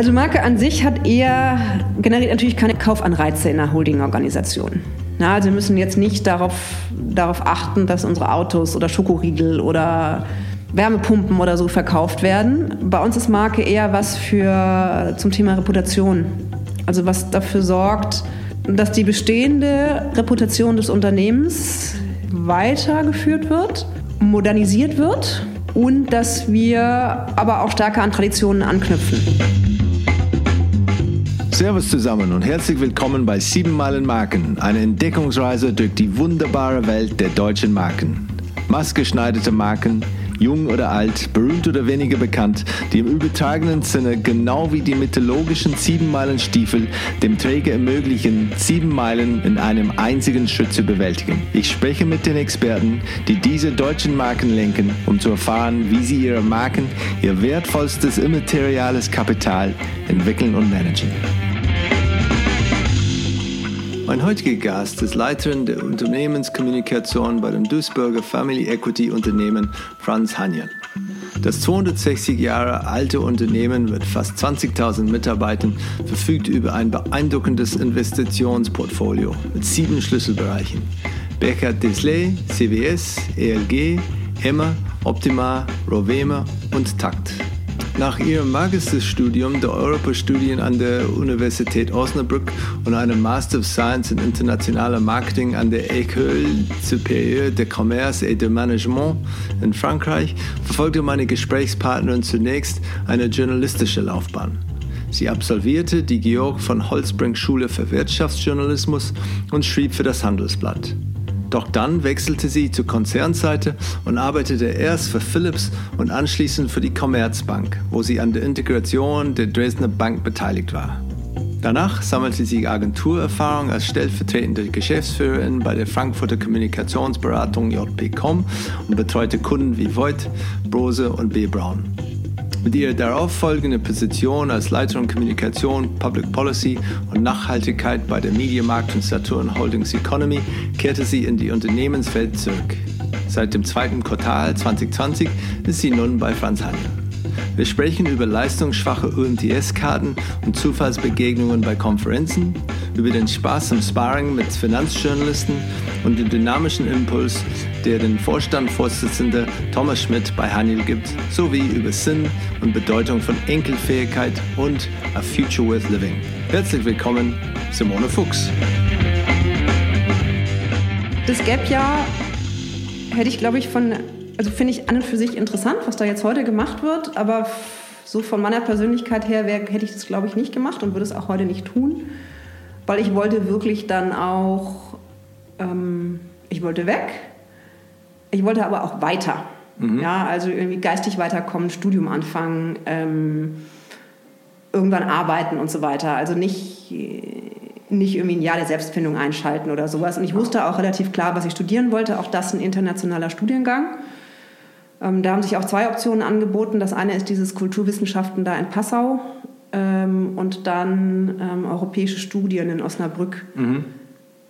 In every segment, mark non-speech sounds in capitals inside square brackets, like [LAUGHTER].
Also Marke an sich hat eher, generiert natürlich keine Kaufanreize in einer Holdingorganisation. Na, also wir müssen jetzt nicht darauf, darauf achten, dass unsere Autos oder Schokoriegel oder Wärmepumpen oder so verkauft werden. Bei uns ist Marke eher was für zum Thema Reputation. Also was dafür sorgt, dass die bestehende Reputation des Unternehmens weitergeführt wird, modernisiert wird und dass wir aber auch stärker an Traditionen anknüpfen. Servus zusammen und herzlich willkommen bei 7 Meilen Marken, eine Entdeckungsreise durch die wunderbare Welt der deutschen Marken. Maßgeschneiderte Marken, jung oder alt, berühmt oder weniger bekannt, die im übertragenen Sinne genau wie die mythologischen sieben Meilen Stiefel dem Träger ermöglichen, sieben Meilen in einem einzigen Schritt zu bewältigen. Ich spreche mit den Experten, die diese deutschen Marken lenken, um zu erfahren, wie sie ihre Marken, ihr wertvollstes immateriales Kapital entwickeln und managen. Mein heutiger Gast ist Leiterin der Unternehmenskommunikation bei dem Duisburger Family Equity Unternehmen Franz Hanjen. Das 260 Jahre alte Unternehmen mit fast 20.000 Mitarbeitern verfügt über ein beeindruckendes Investitionsportfolio mit sieben Schlüsselbereichen. Becker Desley, CWS, ELG, Emma, Optima, Rovema und Takt. Nach ihrem Magisterstudium der Europastudien an der Universität Osnabrück und einem Master of Science in internationaler Marketing an der École Supérieure de Commerce et de Management in Frankreich verfolgte meine Gesprächspartnerin zunächst eine journalistische Laufbahn. Sie absolvierte die Georg von Holzbrink Schule für Wirtschaftsjournalismus und schrieb für das Handelsblatt. Doch dann wechselte sie zur Konzernseite und arbeitete erst für Philips und anschließend für die Commerzbank, wo sie an der Integration der Dresdner Bank beteiligt war. Danach sammelte sie Agenturerfahrung als stellvertretende Geschäftsführerin bei der Frankfurter Kommunikationsberatung JP.com und betreute Kunden wie Voigt, Brose und B. Brown. Mit ihrer darauffolgenden Position als Leiterin Kommunikation, Public Policy und Nachhaltigkeit bei der Mediamarkt und Saturn Holdings Economy kehrte sie in die Unternehmenswelt zurück. Seit dem zweiten Quartal 2020 ist sie nun bei Franz Handel. Wir sprechen über leistungsschwache UMTS-Karten und Zufallsbegegnungen bei Konferenzen, über den Spaß im Sparring mit Finanzjournalisten und den dynamischen Impuls, der den Vorstandvorsitzende Thomas Schmidt bei Haniel gibt, sowie über Sinn und Bedeutung von Enkelfähigkeit und A Future Worth Living. Herzlich willkommen, Simone Fuchs. Das Gap-Jahr hätte ich, glaube ich, von, also finde ich an und für sich interessant, was da jetzt heute gemacht wird, aber so von meiner Persönlichkeit her wär, hätte ich das, glaube ich, nicht gemacht und würde es auch heute nicht tun, weil ich wollte wirklich dann auch, ähm, ich wollte weg, ich wollte aber auch weiter. Mhm. Ja, also irgendwie geistig weiterkommen, Studium anfangen, ähm, irgendwann arbeiten und so weiter. Also nicht, nicht irgendwie ein Jahr der Selbstfindung einschalten oder sowas. Und ich wusste auch relativ klar, was ich studieren wollte. Auch das ein internationaler Studiengang. Ähm, da haben sich auch zwei Optionen angeboten. Das eine ist dieses Kulturwissenschaften da in Passau ähm, und dann ähm, europäische Studien in Osnabrück. Mhm.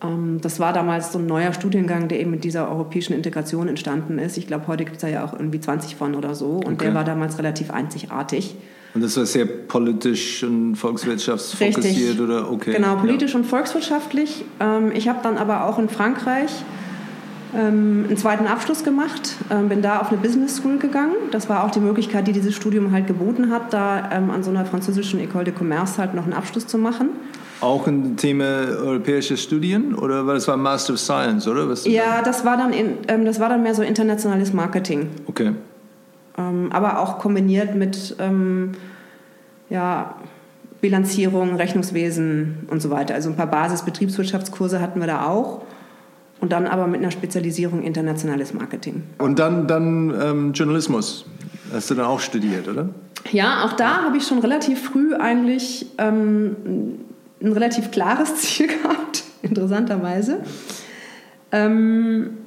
Ähm, das war damals so ein neuer Studiengang, der eben mit dieser europäischen Integration entstanden ist. Ich glaube, heute gibt es da ja auch irgendwie 20 von oder so. Und okay. der war damals relativ einzigartig. Und das war sehr politisch und volkswirtschaftsfokussiert Richtig. oder okay? Genau, politisch ja. und volkswirtschaftlich. Ähm, ich habe dann aber auch in Frankreich ähm, einen zweiten Abschluss gemacht, bin da auf eine Business School gegangen. Das war auch die Möglichkeit, die dieses Studium halt geboten hat, da an so einer französischen École de Commerce halt noch einen Abschluss zu machen. Auch ein Thema europäische Studien oder war das war Master of Science, oder? Was ja, das war, dann in, ähm, das war dann mehr so internationales Marketing. Okay. Ähm, aber auch kombiniert mit ähm, ja, Bilanzierung, Rechnungswesen und so weiter. Also ein paar Basis-Betriebswirtschaftskurse hatten wir da auch. Und dann aber mit einer Spezialisierung internationales Marketing. Und dann, dann ähm, Journalismus. Hast du dann auch studiert, oder? Ja, auch da habe ich schon relativ früh eigentlich ähm, ein relativ klares [LAUGHS] Ziel gehabt, interessanterweise. Ähm,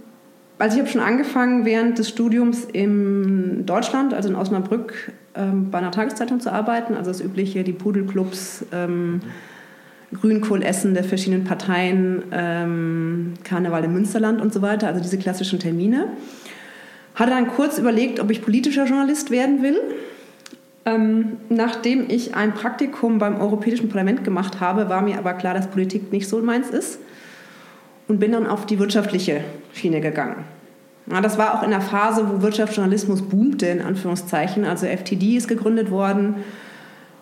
also ich habe schon angefangen, während des Studiums in Deutschland, also in Osnabrück, ähm, bei einer Tageszeitung zu arbeiten. Also das übliche, die Pudelclubs, ähm, Grünkohlessen der verschiedenen Parteien, ähm, Karneval im Münsterland und so weiter, also diese klassischen Termine. Hatte dann kurz überlegt, ob ich politischer Journalist werden will Ähm, nachdem ich ein Praktikum beim Europäischen Parlament gemacht habe, war mir aber klar, dass Politik nicht so meins ist und bin dann auf die wirtschaftliche Schiene gegangen. Ja, das war auch in der Phase, wo Wirtschaftsjournalismus boomte, in Anführungszeichen. Also FTD ist gegründet worden.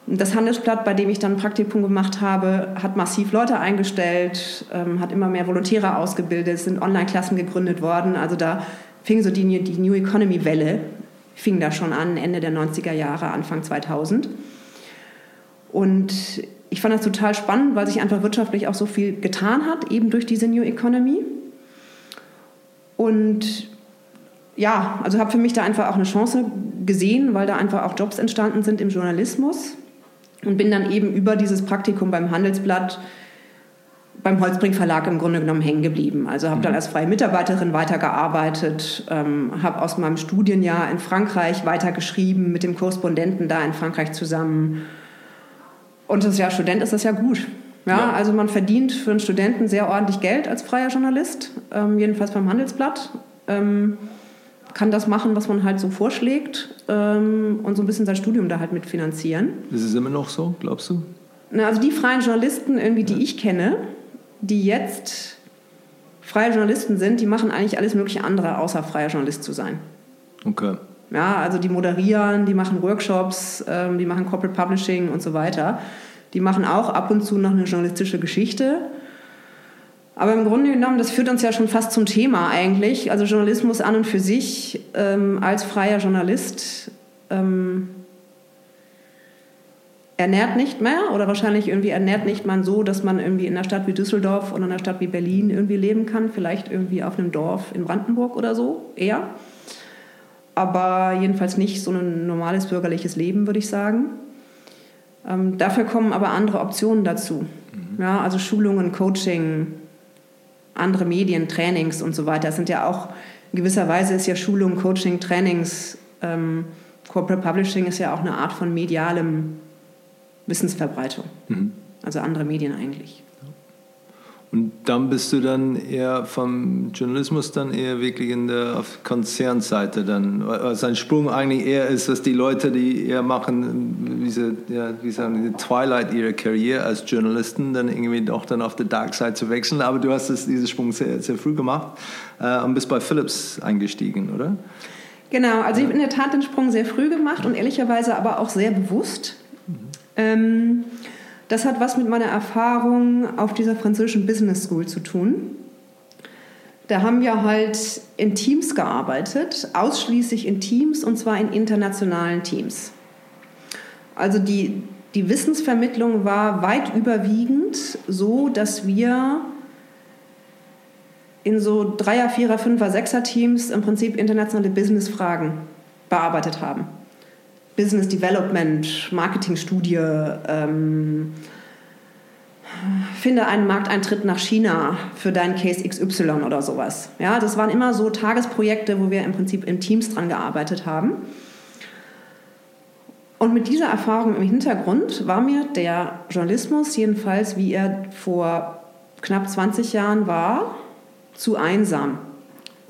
Das Handelsblatt, bei dem ich dann ein Praktikum gemacht habe, hat massiv Leute eingestellt, ähm, hat immer mehr Volontäre ausgebildet, sind Online-Klassen gegründet worden. Also da fing so die, die New Economy-Welle, fing da schon an, Ende der 90er Jahre, Anfang 2000. Und ich fand das total spannend, weil sich einfach wirtschaftlich auch so viel getan hat, eben durch diese New Economy. Und ja, also habe für mich da einfach auch eine Chance gesehen, weil da einfach auch Jobs entstanden sind im Journalismus und bin dann eben über dieses Praktikum beim Handelsblatt beim Holzbrink Verlag im Grunde genommen hängen geblieben. Also habe dann mhm. als freie Mitarbeiterin weitergearbeitet, ähm, habe aus meinem Studienjahr in Frankreich weitergeschrieben mit dem Korrespondenten da in Frankreich zusammen. Und das Jahr Student ist das ja gut. Ja, ja, also man verdient für einen Studenten sehr ordentlich Geld als freier Journalist, ähm, jedenfalls beim Handelsblatt. Ähm, kann das machen, was man halt so vorschlägt ähm, und so ein bisschen sein Studium da halt mitfinanzieren. Ist es immer noch so, glaubst du? Na, also die freien Journalisten, irgendwie, die ja. ich kenne, die jetzt freie Journalisten sind, die machen eigentlich alles mögliche andere, außer freier Journalist zu sein. Okay. Ja, also die moderieren, die machen Workshops, ähm, die machen Corporate Publishing und so weiter. Die machen auch ab und zu noch eine journalistische Geschichte. Aber im Grunde genommen, das führt uns ja schon fast zum Thema eigentlich. Also Journalismus an und für sich ähm, als freier Journalist ähm, ernährt nicht mehr oder wahrscheinlich irgendwie ernährt nicht man so, dass man irgendwie in einer Stadt wie Düsseldorf oder in einer Stadt wie Berlin irgendwie leben kann. Vielleicht irgendwie auf einem Dorf in Brandenburg oder so, eher. Aber jedenfalls nicht so ein normales bürgerliches Leben, würde ich sagen. Ähm, dafür kommen aber andere Optionen dazu. Mhm. Ja, also Schulungen, Coaching, andere Medien, Trainings und so weiter. Das sind ja auch, in gewisser Weise ist ja Schulung, Coaching, Trainings, ähm, Corporate Publishing ist ja auch eine Art von medialem Wissensverbreitung. Mhm. Also andere Medien eigentlich. Und dann bist du dann eher vom Journalismus dann eher wirklich in der auf Konzernseite dann, was ein Sprung eigentlich eher ist, dass die Leute, die eher machen, diese, ja, wie sagen, die Twilight ihrer Karriere als Journalisten, dann irgendwie doch dann auf der Dark Side zu wechseln. Aber du hast das, diesen Sprung sehr, sehr früh gemacht äh, und bist bei Philips eingestiegen, oder? Genau, also ich habe in der Tat den Sprung sehr früh gemacht und ehrlicherweise aber auch sehr bewusst. Mhm. Ähm, das hat was mit meiner Erfahrung auf dieser französischen Business School zu tun. Da haben wir halt in Teams gearbeitet, ausschließlich in Teams und zwar in internationalen Teams. Also die, die Wissensvermittlung war weit überwiegend so, dass wir in so Dreier-, Vierer-, Fünfer-, Sechser-Teams im Prinzip internationale Business-Fragen bearbeitet haben. Business Development, Marketingstudie, ähm, finde einen Markteintritt nach China für deinen Case XY oder sowas. Ja, das waren immer so Tagesprojekte, wo wir im Prinzip in Teams dran gearbeitet haben. Und mit dieser Erfahrung im Hintergrund war mir der Journalismus, jedenfalls wie er vor knapp 20 Jahren war, zu einsam.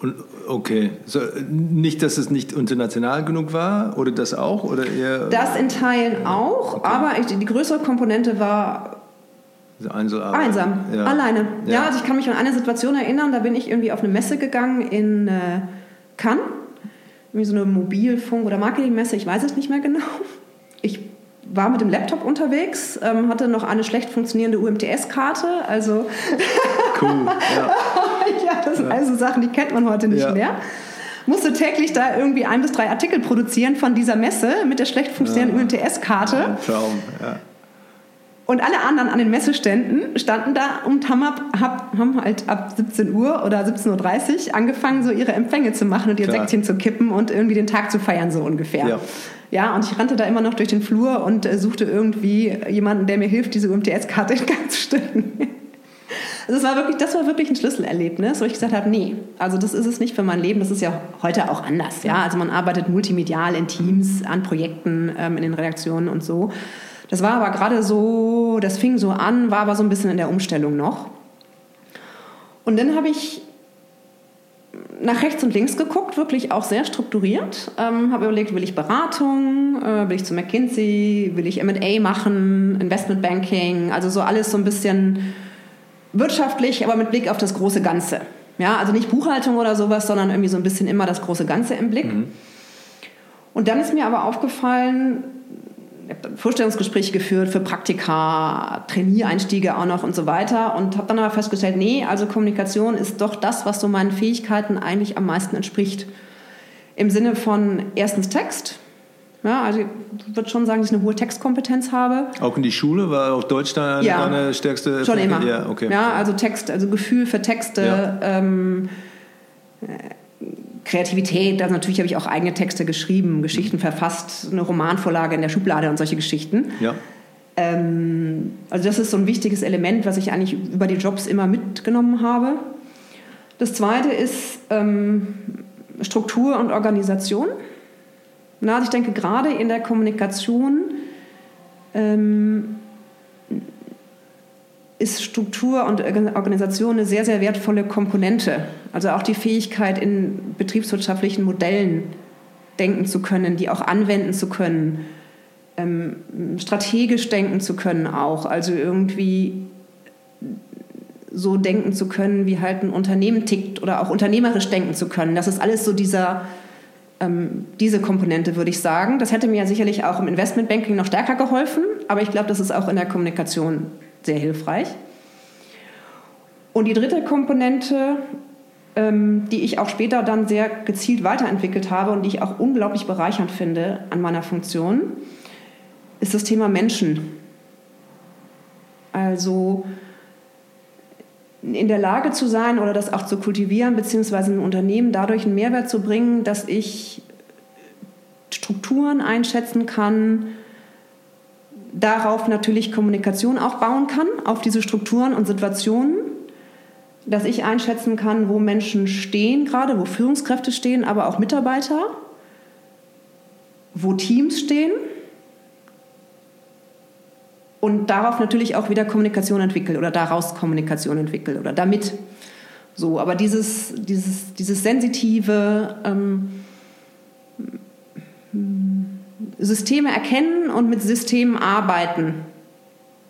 Und, okay, so, nicht, dass es nicht international genug war oder das auch? Oder eher, das in Teilen auch, okay. aber ich, die größere Komponente war Einzelarbeit. einsam, ja. alleine. Ja. ja. also ich kann mich an eine Situation erinnern, da bin ich irgendwie auf eine Messe gegangen in äh, Cannes, wie so eine Mobilfunk- oder Marketingmesse, ich weiß es nicht mehr genau. Ich war mit dem Laptop unterwegs, ähm, hatte noch eine schlecht funktionierende UMTS-Karte, also cool, ja. [LAUGHS] [LAUGHS] ja, das sind also Sachen, die kennt man heute nicht ja. mehr. Musste täglich da irgendwie ein bis drei Artikel produzieren von dieser Messe mit der schlecht funktionierenden ja. UMTS-Karte. Traum, ja. Und alle anderen an den Messeständen standen da und haben, ab, haben halt ab 17 Uhr oder 17.30 Uhr angefangen, so ihre Empfänge zu machen und ihr Klar. Säckchen zu kippen und irgendwie den Tag zu feiern, so ungefähr. Ja. ja, und ich rannte da immer noch durch den Flur und äh, suchte irgendwie jemanden, der mir hilft, diese UMTS-Karte in Gang zu stellen. [LAUGHS] Also das war wirklich, das war wirklich ein Schlüsselerlebnis, wo ich gesagt habe, nee, also das ist es nicht für mein Leben. Das ist ja heute auch anders. Ja, also man arbeitet multimedial in Teams, an Projekten, ähm, in den Redaktionen und so. Das war aber gerade so, das fing so an, war aber so ein bisschen in der Umstellung noch. Und dann habe ich nach rechts und links geguckt, wirklich auch sehr strukturiert. Ähm, habe überlegt, will ich Beratung, äh, will ich zu McKinsey, will ich M&A machen, Investmentbanking, also so alles so ein bisschen wirtschaftlich, aber mit Blick auf das große Ganze. Ja, also nicht Buchhaltung oder sowas, sondern irgendwie so ein bisschen immer das große Ganze im Blick. Mhm. Und dann ist mir aber aufgefallen, ich habe Vorstellungsgespräche geführt für Praktika, Trainiereinstiege auch noch und so weiter und habe dann aber festgestellt, nee, also Kommunikation ist doch das, was so meinen Fähigkeiten eigentlich am meisten entspricht. Im Sinne von erstens Text, ja, also ich würde schon sagen, dass ich eine hohe Textkompetenz habe. Auch in die Schule war auch Deutsch da ja, deine stärkste? Schon immer. Ja, okay. ja, also Text, also Gefühl für Texte. Ja. Ähm, Kreativität, also natürlich habe ich auch eigene Texte geschrieben, Geschichten mhm. verfasst, eine Romanvorlage in der Schublade und solche Geschichten. Ja. Ähm, also das ist so ein wichtiges Element, was ich eigentlich über die Jobs immer mitgenommen habe. Das zweite ist ähm, Struktur und Organisation. Na, also ich denke, gerade in der Kommunikation ähm, ist Struktur und Organisation eine sehr, sehr wertvolle Komponente. Also auch die Fähigkeit, in betriebswirtschaftlichen Modellen denken zu können, die auch anwenden zu können, ähm, strategisch denken zu können auch. Also irgendwie so denken zu können, wie halt ein Unternehmen tickt oder auch unternehmerisch denken zu können. Das ist alles so dieser, ähm, diese Komponente, würde ich sagen. Das hätte mir sicherlich auch im Investmentbanking noch stärker geholfen, aber ich glaube, das ist auch in der Kommunikation sehr hilfreich. Und die dritte Komponente, ähm, die ich auch später dann sehr gezielt weiterentwickelt habe und die ich auch unglaublich bereichernd finde an meiner Funktion, ist das Thema Menschen. Also in der Lage zu sein oder das auch zu kultivieren, beziehungsweise ein Unternehmen dadurch einen Mehrwert zu bringen, dass ich Strukturen einschätzen kann, darauf natürlich Kommunikation auch bauen kann, auf diese Strukturen und Situationen, dass ich einschätzen kann, wo Menschen stehen gerade, wo Führungskräfte stehen, aber auch Mitarbeiter, wo Teams stehen und darauf natürlich auch wieder Kommunikation entwickelt oder daraus Kommunikation entwickelt oder damit. So, aber dieses, dieses, dieses sensitive, ähm, Systeme erkennen und mit Systemen arbeiten.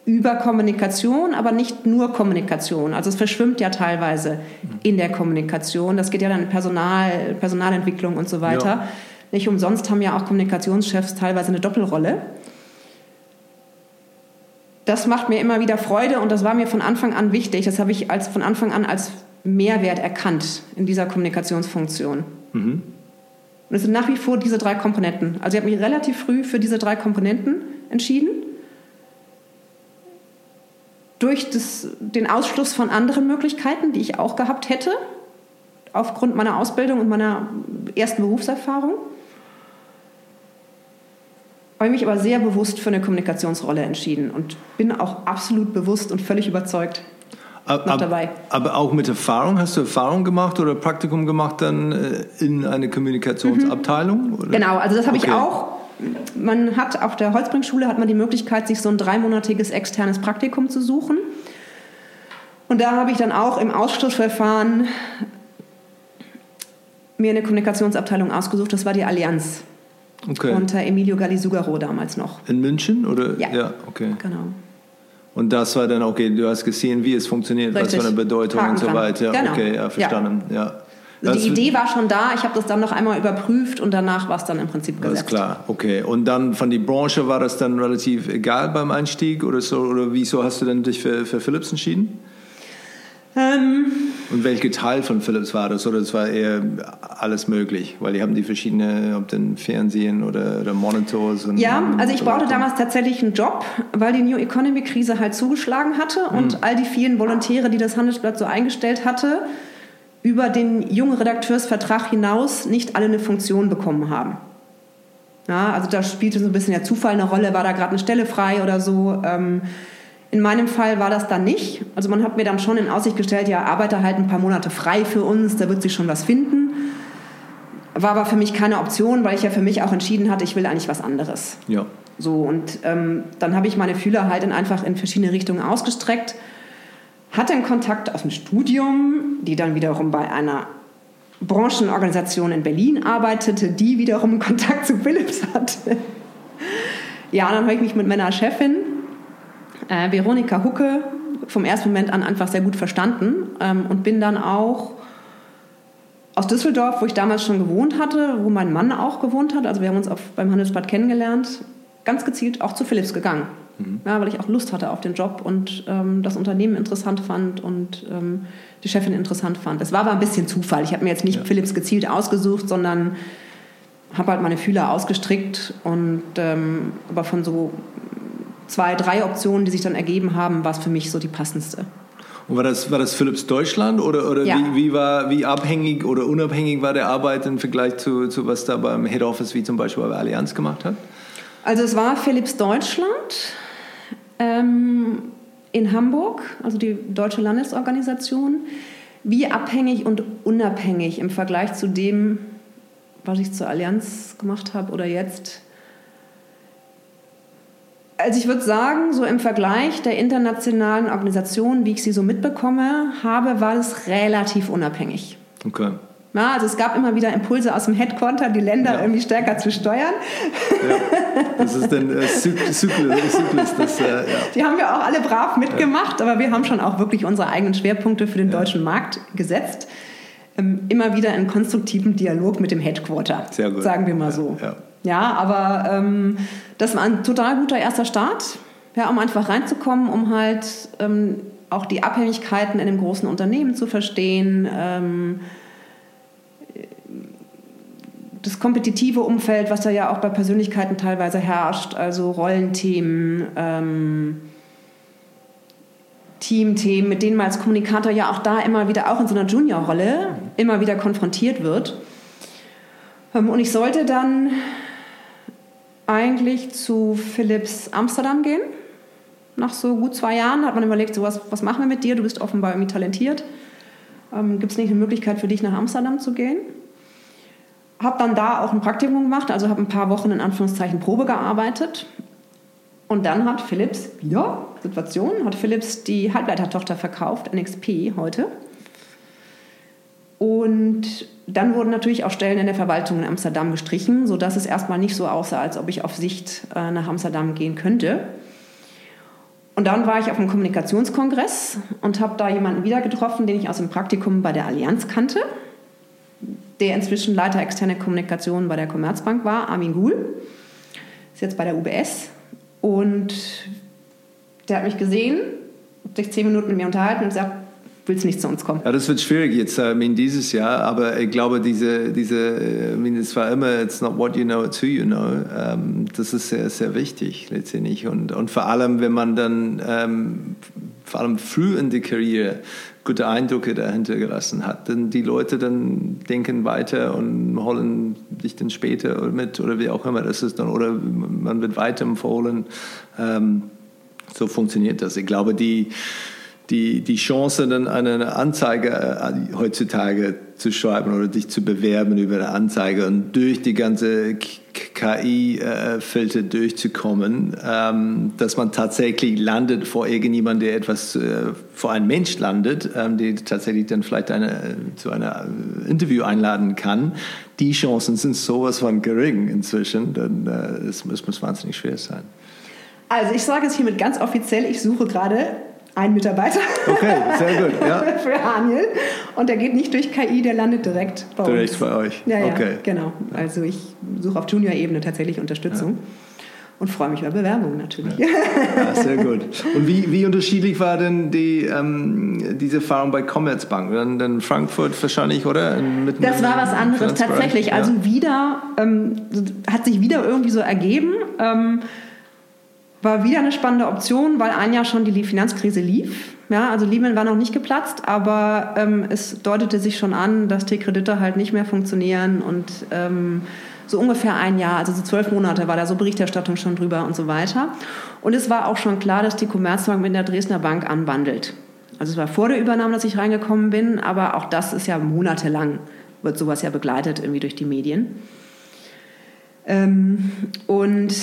Über Kommunikation, aber nicht nur Kommunikation. Also es verschwimmt ja teilweise in der Kommunikation. Das geht ja dann in Personal, Personalentwicklung und so weiter. Ja. Nicht umsonst haben ja auch Kommunikationschefs teilweise eine Doppelrolle. Das macht mir immer wieder Freude und das war mir von Anfang an wichtig. Das habe ich als, von Anfang an als Mehrwert erkannt in dieser Kommunikationsfunktion. Mhm. Und es sind nach wie vor diese drei Komponenten. Also ich habe mich relativ früh für diese drei Komponenten entschieden. Durch das, den Ausschluss von anderen Möglichkeiten, die ich auch gehabt hätte, aufgrund meiner Ausbildung und meiner ersten Berufserfahrung. Habe ich mich aber sehr bewusst für eine Kommunikationsrolle entschieden und bin auch absolut bewusst und völlig überzeugt, noch ab, dabei. Aber auch mit Erfahrung? Hast du Erfahrung gemacht oder Praktikum gemacht dann äh, in eine Kommunikationsabteilung? Mhm. Genau, also das habe okay. ich auch. Man hat auf der Holzbringschule hat man die Möglichkeit, sich so ein dreimonatiges externes Praktikum zu suchen. Und da habe ich dann auch im Ausschlussverfahren mir eine Kommunikationsabteilung ausgesucht. Das war die Allianz. Okay. Unter Emilio Gallisugaro damals noch. In München? Oder? Ja, ja okay. genau. Und das war dann, okay, du hast gesehen, wie es funktioniert, Richtig. was für eine Bedeutung Haken und so weiter. Genau. Okay, ja, verstanden. Ja. ja. Also die Idee war schon da, ich habe das dann noch einmal überprüft und danach war es dann im Prinzip gesetzt. Alles klar, okay. Und dann von der Branche war das dann relativ egal beim Einstieg oder so? Oder wieso hast du dann dich für, für Philips entschieden? Ähm, und welcher Teil von Philips war das? Oder es war eher alles möglich? Weil die haben die verschiedenen, ob denn Fernsehen oder, oder Monitors. Und, ja, also ich brauchte damals tatsächlich einen Job, weil die New Economy Krise halt zugeschlagen hatte und mhm. all die vielen Volontäre, die das Handelsblatt so eingestellt hatte, über den jungen Redakteursvertrag hinaus nicht alle eine Funktion bekommen haben. Ja, also da spielte so ein bisschen der Zufall eine Rolle, war da gerade eine Stelle frei oder so. Ähm, in meinem Fall war das dann nicht. Also man hat mir dann schon in Aussicht gestellt, ja, arbeite halt ein paar Monate frei für uns, da wird sich schon was finden. War aber für mich keine Option, weil ich ja für mich auch entschieden hatte, ich will eigentlich was anderes. Ja. So, und ähm, dann habe ich meine Fühler halt in einfach in verschiedene Richtungen ausgestreckt, hatte einen Kontakt aus dem Studium, die dann wiederum bei einer Branchenorganisation in Berlin arbeitete, die wiederum [LAUGHS] Kontakt zu Philips hatte. Ja, dann habe ich mich mit meiner Chefin, äh, Veronika Hucke, vom ersten Moment an einfach sehr gut verstanden ähm, und bin dann auch aus Düsseldorf, wo ich damals schon gewohnt hatte, wo mein Mann auch gewohnt hat, also wir haben uns auf, beim Handelsblatt kennengelernt, ganz gezielt auch zu Philips gegangen. Mhm. Ja, weil ich auch Lust hatte auf den Job und ähm, das Unternehmen interessant fand und ähm, die Chefin interessant fand. Es war aber ein bisschen Zufall. Ich habe mir jetzt nicht ja. Philips gezielt ausgesucht, sondern habe halt meine Fühler ausgestrickt und ähm, aber von so zwei, drei Optionen, die sich dann ergeben haben, war es für mich so die passendste. Und war das, war das Philips Deutschland oder, oder ja. wie, wie, war, wie abhängig oder unabhängig war der Arbeit im Vergleich zu, zu was da beim Head Office wie zum Beispiel bei Allianz gemacht hat? Also es war Philips Deutschland ähm, in Hamburg, also die Deutsche Landesorganisation. Wie abhängig und unabhängig im Vergleich zu dem, was ich zur Allianz gemacht habe oder jetzt? Also ich würde sagen, so im Vergleich der internationalen Organisationen, wie ich sie so mitbekomme, habe, war es relativ unabhängig. Okay. Ja, also es gab immer wieder Impulse aus dem Headquarter, die Länder ja. irgendwie stärker zu steuern. Ja, das ist dann äh, Zyklus. Das, äh, ja. Die haben wir auch alle brav mitgemacht, aber wir haben schon auch wirklich unsere eigenen Schwerpunkte für den deutschen Markt gesetzt. Ähm, immer wieder in konstruktivem Dialog mit dem Headquarter, Sehr gut. sagen wir mal so. Ja, aber ähm, das war ein total guter erster Start, ja, um einfach reinzukommen, um halt ähm, auch die Abhängigkeiten in dem großen Unternehmen zu verstehen. Ähm, das kompetitive Umfeld, was da ja auch bei Persönlichkeiten teilweise herrscht, also Rollenthemen, ähm, Teamthemen, mit denen man als Kommunikator ja auch da immer wieder, auch in so einer Juniorrolle, immer wieder konfrontiert wird. Ähm, und ich sollte dann eigentlich zu Philips Amsterdam gehen. Nach so gut zwei Jahren hat man überlegt, so was, was machen wir mit dir? Du bist offenbar irgendwie talentiert. Ähm, Gibt es nicht eine Möglichkeit für dich, nach Amsterdam zu gehen? Habe dann da auch ein Praktikum gemacht, also habe ein paar Wochen in Anführungszeichen Probe gearbeitet. Und dann hat Philips wieder, Situation, hat Philips die Halbleitertochter verkauft, NXP heute. Und dann wurden natürlich auch Stellen in der Verwaltung in Amsterdam gestrichen, sodass es erstmal nicht so aussah, als ob ich auf Sicht äh, nach Amsterdam gehen könnte. Und dann war ich auf einem Kommunikationskongress und habe da jemanden wieder getroffen, den ich aus dem Praktikum bei der Allianz kannte der inzwischen Leiter externe Kommunikation bei der Commerzbank war, Armin Guhl. Ist jetzt bei der UBS. Und der hat mich gesehen, hat sich zehn Minuten mit mir unterhalten und gesagt, willst du nicht zu uns kommen? Ja, das wird schwierig jetzt ähm, in dieses Jahr, aber ich glaube, diese, diese, äh, I mean, es war immer, it's not what you know, it's who you know. Ähm, das ist sehr, sehr wichtig letztendlich. Und, und vor allem, wenn man dann ähm, vor allem früh in der Karriere gute Eindrücke dahinter gelassen hat. Denn die Leute dann denken weiter und holen sich dann später mit oder wie auch immer das ist dann oder man wird weiterempfohlen. Ähm, so funktioniert das. Ich glaube, die die, die Chance, dann eine Anzeige äh, heutzutage zu schreiben oder dich zu bewerben über eine Anzeige und durch die ganze KI-Filter durchzukommen, ähm, dass man tatsächlich landet vor irgendjemand, der etwas äh, vor einem Mensch landet, ähm, der tatsächlich dann vielleicht eine, zu einer Interview einladen kann. Die Chancen sind sowas von gering inzwischen, dann äh, es muss wahnsinnig schwer sein. Also ich sage es hiermit ganz offiziell, ich suche gerade ein Mitarbeiter. Okay, sehr gut. Ja. [LAUGHS] für Haniel. Und der geht nicht durch KI, der landet direkt bei direkt uns. Direkt bei euch. Ja, ja, okay. genau. Also ich suche auf Junior-Ebene tatsächlich Unterstützung. Ja. Und freue mich über Bewerbungen natürlich. Ja. [LAUGHS] ja. sehr gut. Und wie, wie unterschiedlich war denn die, ähm, diese Erfahrung bei Commerzbank? Dann, dann Frankfurt wahrscheinlich, oder? Mit das war was anderes tatsächlich. Also wieder, ähm, hat sich wieder irgendwie so ergeben. Ähm, war wieder eine spannende Option, weil ein Jahr schon die Finanzkrise lief. Ja, also Lehman war noch nicht geplatzt, aber ähm, es deutete sich schon an, dass T-Kredite halt nicht mehr funktionieren und ähm, so ungefähr ein Jahr, also so zwölf Monate war da so Berichterstattung schon drüber und so weiter. Und es war auch schon klar, dass die Commerzbank mit der Dresdner Bank anwandelt. Also es war vor der Übernahme, dass ich reingekommen bin, aber auch das ist ja monatelang, wird sowas ja begleitet irgendwie durch die Medien. Ähm, und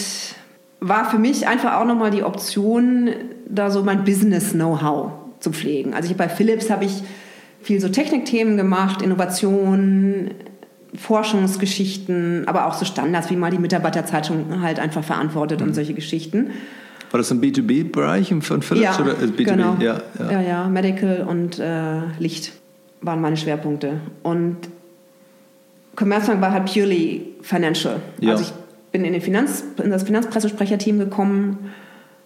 war für mich einfach auch nochmal die Option, da so mein Business-Know-how zu pflegen. Also ich, bei Philips habe ich viel so Technikthemen gemacht, Innovation, Forschungsgeschichten, aber auch so Standards, wie mal die Mitarbeiterzeitung halt einfach verantwortet mhm. und solche Geschichten. War das im B2B-Bereich von Philips? Ja, oder B2B? Genau. Ja, ja. ja, ja Medical und äh, Licht waren meine Schwerpunkte. Und Commerzbank war halt purely financial. Ja. Also ich bin in, Finanz, in das Finanzpressesprecherteam gekommen,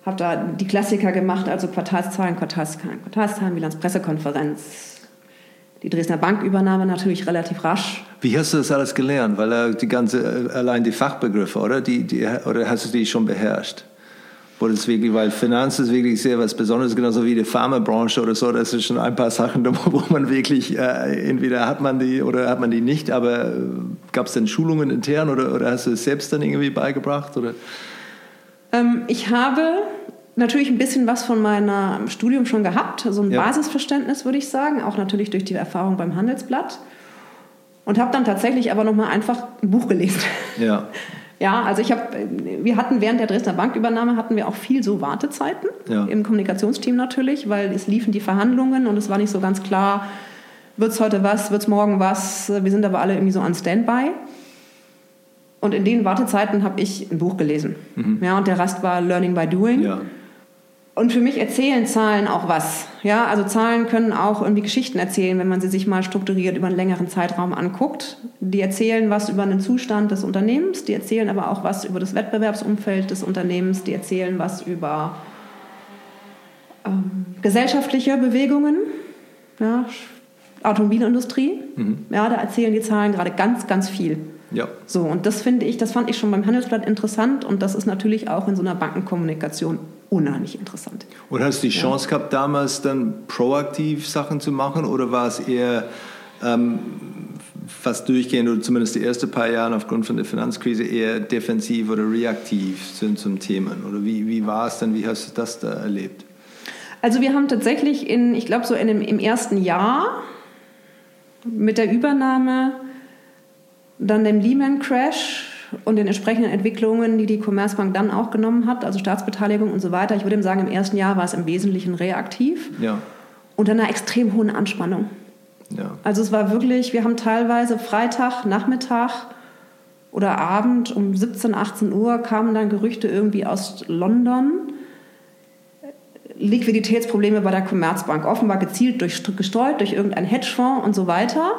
habe da die Klassiker gemacht, also Quartalszahlen, Quartalszahlen, Quartalszahlen, Bilanzpressekonferenz, die Dresdner Bankübernahme natürlich relativ rasch. Wie hast du das alles gelernt? Weil äh, die ganze, äh, allein die Fachbegriffe, oder? Die, die, oder hast du die schon beherrscht? Oder ist wirklich, weil Finanz ist wirklich sehr was Besonderes, genauso wie die Pharmabranche oder so. Das ist schon ein paar Sachen, [LAUGHS] wo man wirklich, äh, entweder hat man die oder hat man die nicht. Aber äh, gab es denn Schulungen intern oder, oder hast du es selbst dann irgendwie beigebracht? Oder? Ähm, ich habe natürlich ein bisschen was von meinem Studium schon gehabt, so ein ja. Basisverständnis würde ich sagen, auch natürlich durch die Erfahrung beim Handelsblatt. Und habe dann tatsächlich aber nochmal einfach ein Buch gelesen. Ja. [LAUGHS] Ja, also ich habe, wir hatten während der Dresdner Bankübernahme hatten wir auch viel so Wartezeiten ja. im Kommunikationsteam natürlich, weil es liefen die Verhandlungen und es war nicht so ganz klar, wird es heute was, wird es morgen was. Wir sind aber alle irgendwie so an Standby. Und in den Wartezeiten habe ich ein Buch gelesen. Mhm. Ja, und der Rest war Learning by Doing. Ja. Und für mich erzählen Zahlen auch was. Ja, also Zahlen können auch irgendwie Geschichten erzählen, wenn man sie sich mal strukturiert über einen längeren Zeitraum anguckt. Die erzählen was über den Zustand des Unternehmens, die erzählen aber auch was über das Wettbewerbsumfeld des Unternehmens, die erzählen was über ähm, gesellschaftliche Bewegungen, ja, Automobilindustrie. Mhm. Ja, da erzählen die Zahlen gerade ganz, ganz viel. Ja. So, und das finde ich, das fand ich schon beim Handelsblatt interessant und das ist natürlich auch in so einer Bankenkommunikation unheimlich interessant. Und hast du die Chance ja. gehabt, damals dann proaktiv Sachen zu machen oder war es eher ähm, fast durchgehend oder zumindest die ersten paar Jahre aufgrund von der Finanzkrise eher defensiv oder reaktiv sind zum Themen? Oder wie, wie war es dann, wie hast du das da erlebt? Also wir haben tatsächlich in, ich glaube so in dem, im ersten Jahr mit der Übernahme dann dem Lehman Crash und den entsprechenden Entwicklungen, die die Commerzbank dann auch genommen hat, also Staatsbeteiligung und so weiter. Ich würde sagen, im ersten Jahr war es im Wesentlichen reaktiv ja. und einer extrem hohen Anspannung. Ja. Also es war wirklich, wir haben teilweise Freitag, Nachmittag oder Abend um 17, 18 Uhr kamen dann Gerüchte irgendwie aus London. Liquiditätsprobleme bei der Commerzbank, offenbar gezielt durch, gestreut durch irgendeinen Hedgefonds und so weiter.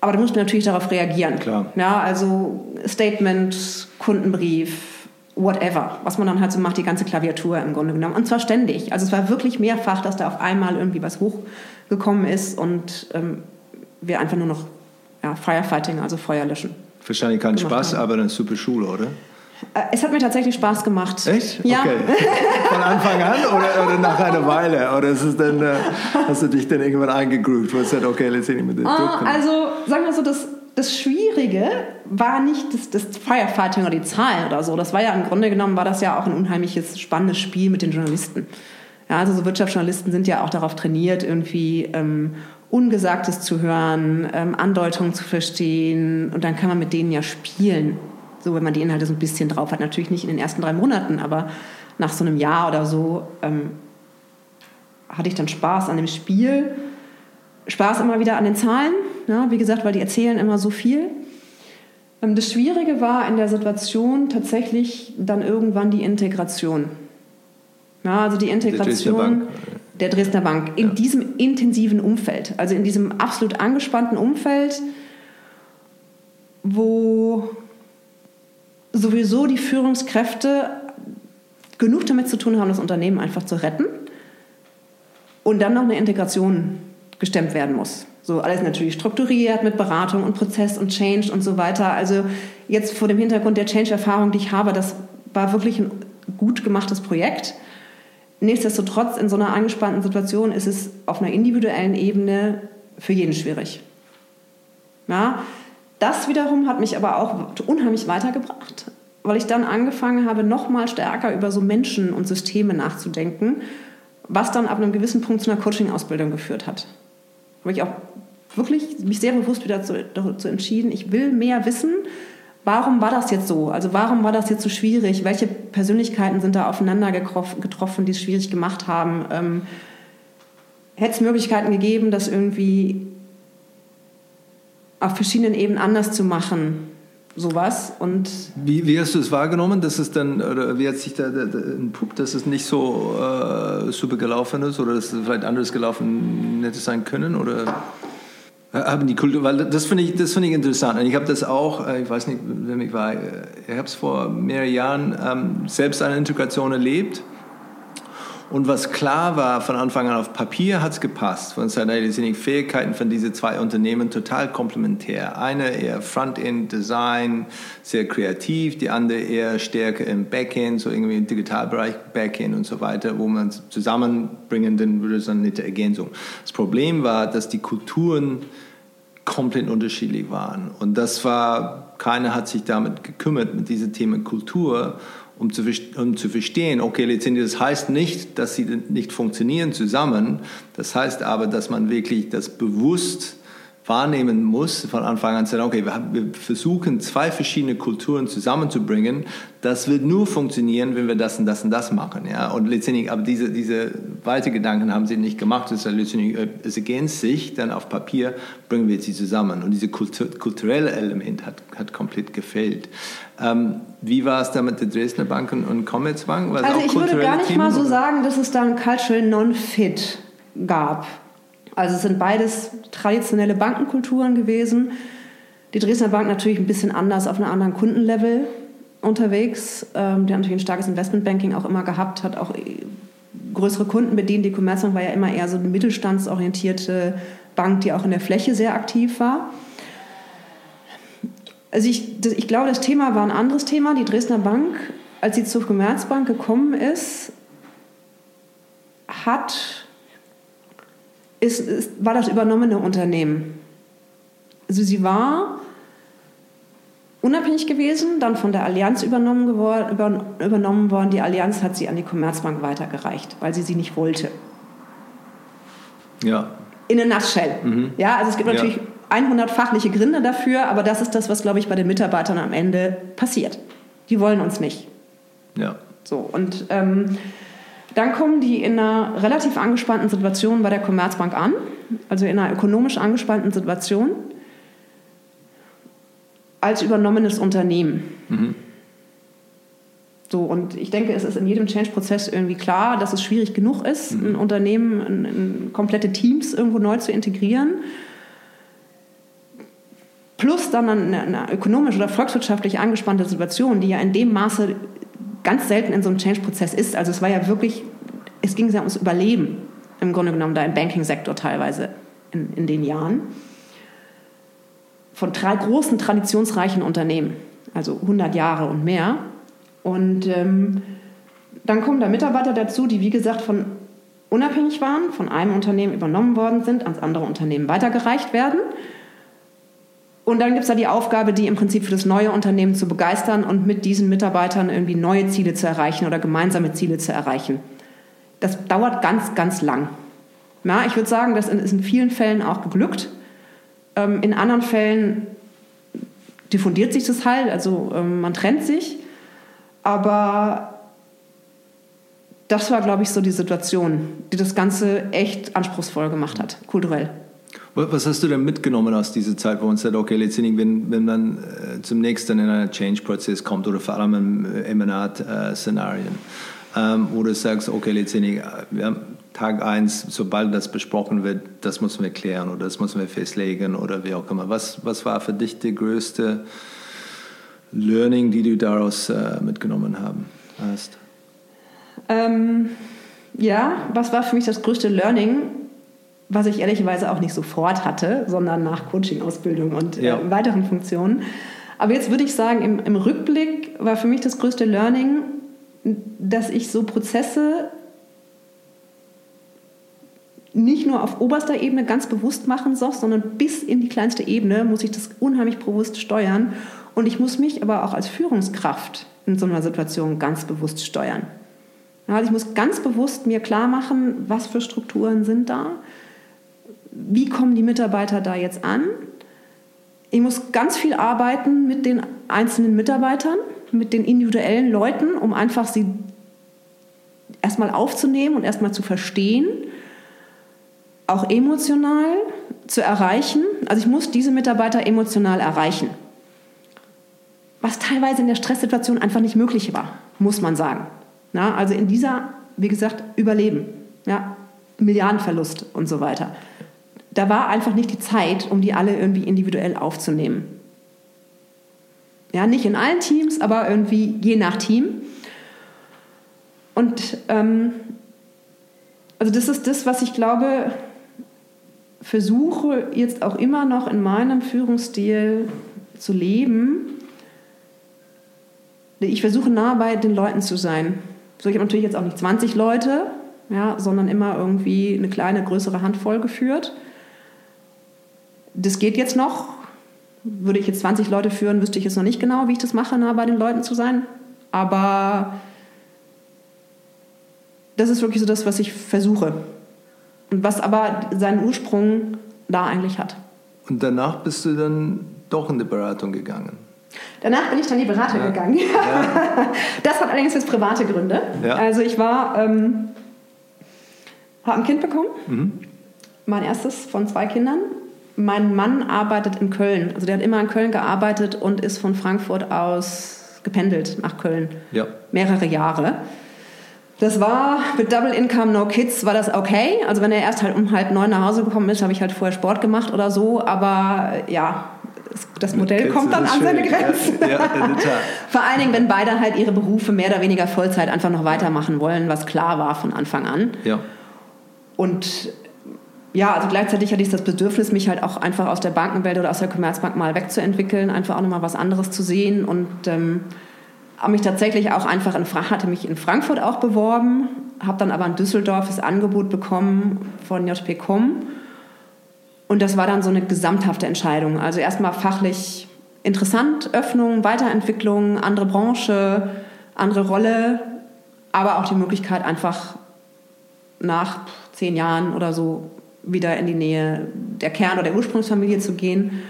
Aber da mussten wir natürlich darauf reagieren. Klar. Ja, also Statement, Kundenbrief, whatever, was man dann halt so macht, die ganze Klaviatur im Grunde genommen. Und zwar ständig. Also es war wirklich mehrfach, dass da auf einmal irgendwie was hochgekommen ist und ähm, wir einfach nur noch ja, Firefighting, also Feuer löschen. Wahrscheinlich kein Spaß, haben. aber eine super Schule, oder? Äh, es hat mir tatsächlich Spaß gemacht. Echt? Ja. Okay. Von Anfang an oder, oder nach einer Weile? Oder ist es dann, äh, hast du dich dann irgendwann eingegroovt, wo du sagst, okay, let's see mit dem ah, Also, sagen wir so, das, das Schwierige war nicht das, das Firefighting oder die Zahlen oder so. Das war ja im Grunde genommen, war das ja auch ein unheimliches, spannendes Spiel mit den Journalisten. Ja, also so Wirtschaftsjournalisten sind ja auch darauf trainiert, irgendwie ähm, Ungesagtes zu hören, ähm, Andeutungen zu verstehen und dann kann man mit denen ja spielen so wenn man die Inhalte so ein bisschen drauf hat. Natürlich nicht in den ersten drei Monaten, aber nach so einem Jahr oder so ähm, hatte ich dann Spaß an dem Spiel. Spaß immer wieder an den Zahlen, ja, wie gesagt, weil die erzählen immer so viel. Ähm, das Schwierige war in der Situation tatsächlich dann irgendwann die Integration. Ja, also die Integration der Dresdner Bank, in ja. diesem intensiven Umfeld, also in diesem absolut angespannten Umfeld, wo sowieso die Führungskräfte genug damit zu tun haben, das Unternehmen einfach zu retten und dann noch eine Integration gestemmt werden muss. So alles natürlich strukturiert mit Beratung und Prozess und Change und so weiter. Also jetzt vor dem Hintergrund der Change-Erfahrung, die ich habe, das war wirklich ein gut gemachtes Projekt. Nichtsdestotrotz in so einer angespannten Situation ist es auf einer individuellen Ebene für jeden schwierig. Ja, das wiederum hat mich aber auch unheimlich weitergebracht, weil ich dann angefangen habe, noch mal stärker über so Menschen und Systeme nachzudenken, was dann ab einem gewissen Punkt zu einer Coaching-Ausbildung geführt hat. Habe ich auch wirklich mich sehr bewusst wieder dazu entschieden, ich will mehr wissen, warum war das jetzt so? Also warum war das jetzt so schwierig? Welche Persönlichkeiten sind da aufeinander getroffen, die es schwierig gemacht haben? Ähm, hätte es Möglichkeiten gegeben, das irgendwie auf verschiedenen Ebenen anders zu machen sowas. Und wie, wie hast du es wahrgenommen, dass es dann, oder wie hat sich da, da, da entpuppt, dass es nicht so äh, super gelaufen ist oder dass es vielleicht anders gelaufen hätte sein können? Oder haben die Kultur, weil das finde ich, das ich interessant. Und ich habe das auch, äh, ich weiß nicht, wem ich war, äh, ich habe es vor mehreren Jahren ähm, selbst eine Integration erlebt und was klar war von Anfang an auf Papier hat es gepasst. Von seinen die Fähigkeiten von diesen zwei Unternehmen total komplementär. Eine eher Frontend Design, sehr kreativ, die andere eher stärker im Backend, so irgendwie im Digitalbereich Backend und so weiter, wo man zusammenbringen, dann würde es eine Ergänzung. Das Problem war, dass die Kulturen komplett unterschiedlich waren. Und das war, keiner hat sich damit gekümmert, mit diesem Thema Kultur um zu, um zu verstehen, okay, letztendlich, das heißt nicht, dass sie nicht funktionieren zusammen, das heißt aber, dass man wirklich das bewusst wahrnehmen muss, von Anfang an zu sagen, okay, wir, versuchen zwei verschiedene Kulturen zusammenzubringen. Das wird nur funktionieren, wenn wir das und das und das machen. Ja? Und letztendlich, aber diese, diese weiteren Gedanken haben sie nicht gemacht. Äh, es ergänzt sich, dann auf Papier bringen wir sie zusammen. Und dieses Kultur, kulturelle Element hat, hat komplett gefehlt. Ähm, wie war es da mit der Dresdner Bank und, und Commerzbank? also ich würde gar nicht Themen, mal so sagen, dass es da ein Cultural Non-Fit gab. Also es sind beides traditionelle Bankenkulturen gewesen. Die Dresdner Bank natürlich ein bisschen anders auf einem anderen Kundenlevel unterwegs. Ähm, die hat natürlich ein starkes Investmentbanking auch immer gehabt, hat auch größere Kunden bedient. Die Commerzbank war ja immer eher so eine mittelstandsorientierte Bank, die auch in der Fläche sehr aktiv war. Also ich, ich glaube, das Thema war ein anderes Thema. Die Dresdner Bank, als sie zur Commerzbank gekommen ist, hat ist, ist, war das übernommene Unternehmen. Also sie war unabhängig gewesen, dann von der Allianz übernommen, geworden, über, übernommen worden. Die Allianz hat sie an die Commerzbank weitergereicht, weil sie sie nicht wollte. Ja. In a nutshell. Mhm. Ja, also es gibt natürlich ja. 100 fachliche Gründe dafür, aber das ist das, was, glaube ich, bei den Mitarbeitern am Ende passiert. Die wollen uns nicht. Ja. So, und ähm, dann kommen die in einer relativ angespannten Situation bei der Commerzbank an, also in einer ökonomisch angespannten Situation als übernommenes Unternehmen. Mhm. So, und ich denke, es ist in jedem Change-Prozess irgendwie klar, dass es schwierig genug ist, mhm. ein Unternehmen, in, in komplette Teams irgendwo neu zu integrieren. Plus dann eine, eine ökonomisch oder volkswirtschaftlich angespannte Situation, die ja in dem Maße ganz selten in so einem Change-Prozess ist. Also es war ja wirklich, es ging ja ums Überleben im Grunde genommen da im Banking-Sektor teilweise in, in den Jahren. Von drei großen traditionsreichen Unternehmen, also 100 Jahre und mehr. Und ähm, dann kommen da Mitarbeiter dazu, die wie gesagt von unabhängig waren, von einem Unternehmen übernommen worden sind, ans andere Unternehmen weitergereicht werden und dann gibt es da die Aufgabe, die im Prinzip für das neue Unternehmen zu begeistern und mit diesen Mitarbeitern irgendwie neue Ziele zu erreichen oder gemeinsame Ziele zu erreichen. Das dauert ganz, ganz lang. Ja, ich würde sagen, das ist in vielen Fällen auch geglückt. Ähm, in anderen Fällen diffundiert sich das halt, also ähm, man trennt sich. Aber das war, glaube ich, so die Situation, die das Ganze echt anspruchsvoll gemacht hat, kulturell. Was hast du denn mitgenommen aus dieser Zeit, wo man sagt, okay, letztendlich, wenn, wenn man äh, zum nächsten in einen Change-Prozess kommt oder vor allem im äh, Emanat-Szenarien, ähm, wo du sagst, okay, letztendlich, äh, haben Tag 1, sobald das besprochen wird, das müssen wir klären oder das müssen wir festlegen oder wie auch immer. Was, was war für dich die größte Learning, die du daraus äh, mitgenommen haben, hast? Ähm, ja, was war für mich das größte Learning? Was ich ehrlicherweise auch nicht sofort hatte, sondern nach Coaching-Ausbildung und äh, ja. äh, weiteren Funktionen. Aber jetzt würde ich sagen, im, im Rückblick war für mich das größte Learning, dass ich so Prozesse nicht nur auf oberster Ebene ganz bewusst machen soll, sondern bis in die kleinste Ebene muss ich das unheimlich bewusst steuern. Und ich muss mich aber auch als Führungskraft in so einer Situation ganz bewusst steuern. Also ich muss ganz bewusst mir klar machen, was für Strukturen sind da, wie kommen die Mitarbeiter da jetzt an? Ich muss ganz viel arbeiten mit den einzelnen Mitarbeitern, mit den individuellen Leuten, um einfach sie erstmal aufzunehmen und erstmal zu verstehen. auch emotional zu erreichen. Also ich muss diese Mitarbeiter emotional erreichen. Was teilweise in der Stresssituation einfach nicht möglich war, muss man sagen. Na, also in dieser, wie gesagt, Überleben, ja, Milliardenverlust und so weiter. Da war einfach nicht die Zeit, um die alle irgendwie individuell aufzunehmen. Ja, nicht in allen Teams, aber irgendwie je nach Team. Und ähm, also das ist das, was ich glaube, versuche jetzt auch immer noch in meinem Führungsstil zu leben. Ich versuche nah bei den Leuten zu sein. So, ich habe natürlich jetzt auch nicht 20 Leute, ja, sondern immer irgendwie eine kleine, größere Handvoll geführt. Das geht jetzt noch. Würde ich jetzt 20 Leute führen, wüsste ich jetzt noch nicht genau, wie ich das mache, nah bei den Leuten zu sein. Aber das ist wirklich so das, was ich versuche. Und was aber seinen Ursprung da eigentlich hat. Und danach bist du dann doch in die Beratung gegangen? Danach bin ich dann in die Beratung ja. gegangen. Ja. [LAUGHS] Das hat allerdings jetzt private Gründe. Ja. Also ich war, ähm, habe ein Kind bekommen, mhm. mein erstes von zwei Kindern. Mein Mann arbeitet in Köln. Also der hat immer in Köln gearbeitet und ist von Frankfurt aus gependelt nach Köln. Ja. Mehrere Jahre. Das war mit Double Income No Kids war das okay. Also wenn er erst halt um halb neun nach Hause gekommen ist, habe ich halt vorher Sport gemacht oder so. Aber ja, das Modell kommt dann an seine Grenzen. Ja, ja, [LAUGHS] Vor allen Dingen, wenn beide halt ihre Berufe mehr oder weniger Vollzeit einfach noch weitermachen wollen, was klar war von Anfang an. Ja. Und ja, also gleichzeitig hatte ich das Bedürfnis, mich halt auch einfach aus der Bankenwelt oder aus der Commerzbank mal wegzuentwickeln, einfach auch nochmal was anderes zu sehen und ähm, habe mich tatsächlich auch einfach in hatte mich in Frankfurt auch beworben, habe dann aber in Düsseldorf das Angebot bekommen von JP.com und das war dann so eine gesamthafte Entscheidung. Also erstmal fachlich interessant, Öffnung, Weiterentwicklung, andere Branche, andere Rolle, aber auch die Möglichkeit einfach nach zehn Jahren oder so wieder in die Nähe der Kern- oder der Ursprungsfamilie zu gehen.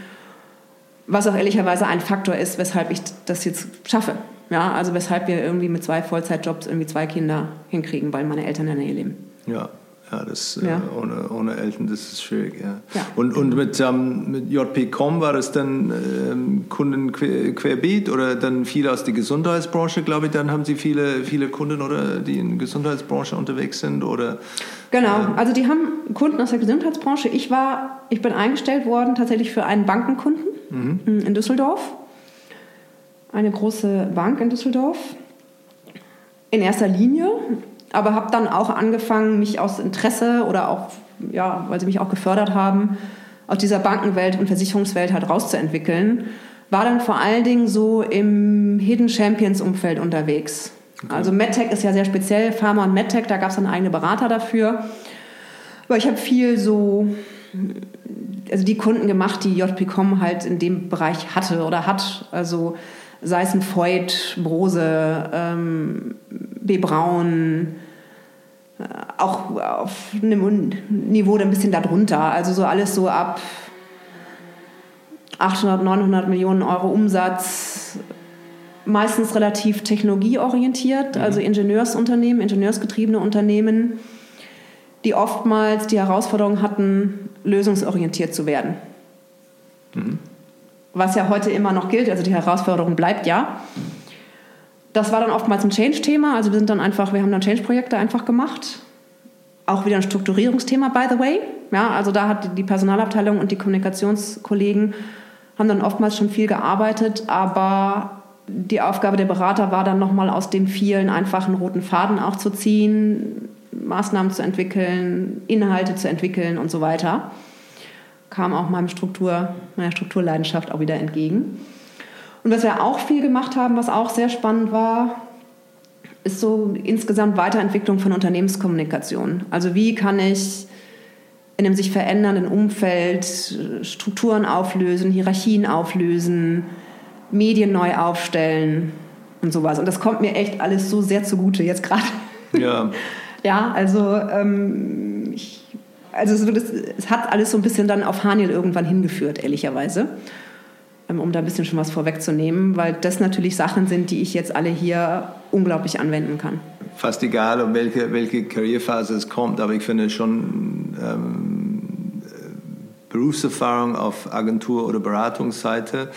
Was auch ehrlicherweise ein Faktor ist, weshalb ich das jetzt schaffe. Ja, also weshalb wir irgendwie mit zwei Vollzeitjobs irgendwie zwei Kinder hinkriegen, weil meine Eltern in der Nähe leben. Ja, ja, das äh, ja. Äh, ohne, ohne Eltern, das ist schwierig. Ja. ja. Und, und mit, ähm, mit JP.com war das dann ähm, Kunden quer, querbeet oder dann viele aus der Gesundheitsbranche, glaube ich, dann haben Sie viele, viele Kunden oder die in der Gesundheitsbranche unterwegs sind oder? Genau, äh, also die haben Kunden aus der Gesundheitsbranche. Ich war, ich bin eingestellt worden tatsächlich für einen Bankenkunden mhm. in Düsseldorf eine große Bank in Düsseldorf. In erster Linie, aber habe dann auch angefangen, mich aus Interesse oder auch, ja, weil sie mich auch gefördert haben, aus dieser Bankenwelt und Versicherungswelt halt rauszuentwickeln. War dann vor allen Dingen so im Hidden Champions Umfeld unterwegs. Okay. Also MedTech ist ja sehr speziell, Pharma und MedTech, da gab es dann eigene Berater dafür. Aber ich habe viel so, also die Kunden gemacht, die JP.com halt in dem Bereich hatte oder hat. Also sei es ein Voigt, Brose, ähm, B. Braun, äh, auch auf einem Niveau ein bisschen darunter. Also so alles so ab 800, 900 Millionen Euro Umsatz, meistens relativ technologieorientiert, mhm. also Ingenieursunternehmen, ingenieursgetriebene Unternehmen, die oftmals die Herausforderung hatten, lösungsorientiert zu werden. Mhm was ja heute immer noch gilt, also die Herausforderung bleibt ja. Das war dann oftmals ein Change-Thema, also wir sind dann einfach, wir haben dann Change-Projekte einfach gemacht. Auch wieder ein Strukturierungsthema, by the way. Ja, also da hat die Personalabteilung und die Kommunikationskollegen haben dann oftmals schon viel gearbeitet, aber die Aufgabe der Berater war dann nochmal aus dem vielen einfach einen roten Faden auch zu ziehen, Maßnahmen zu entwickeln, Inhalte zu entwickeln und so weiter kam auch meinem Struktur, meiner Strukturleidenschaft auch wieder entgegen. Und was wir auch viel gemacht haben, was auch sehr spannend war, ist so insgesamt Weiterentwicklung von Unternehmenskommunikation. Also wie kann ich in einem sich verändernden Umfeld Strukturen auflösen, Hierarchien auflösen, Medien neu aufstellen und sowas. Und das kommt mir echt alles so sehr zugute jetzt gerade. Ja. [LAUGHS] ja, also ähm, ich also das, es hat alles so ein bisschen dann auf Haniel irgendwann hingeführt, ehrlicherweise. Ähm, um da ein bisschen schon was vorwegzunehmen, weil das natürlich Sachen sind, die ich jetzt alle hier unglaublich anwenden kann. Fast egal, um welche, welche Karrierephase es kommt, aber ich finde schon, ähm, Berufserfahrung auf Agentur- oder Beratungsseite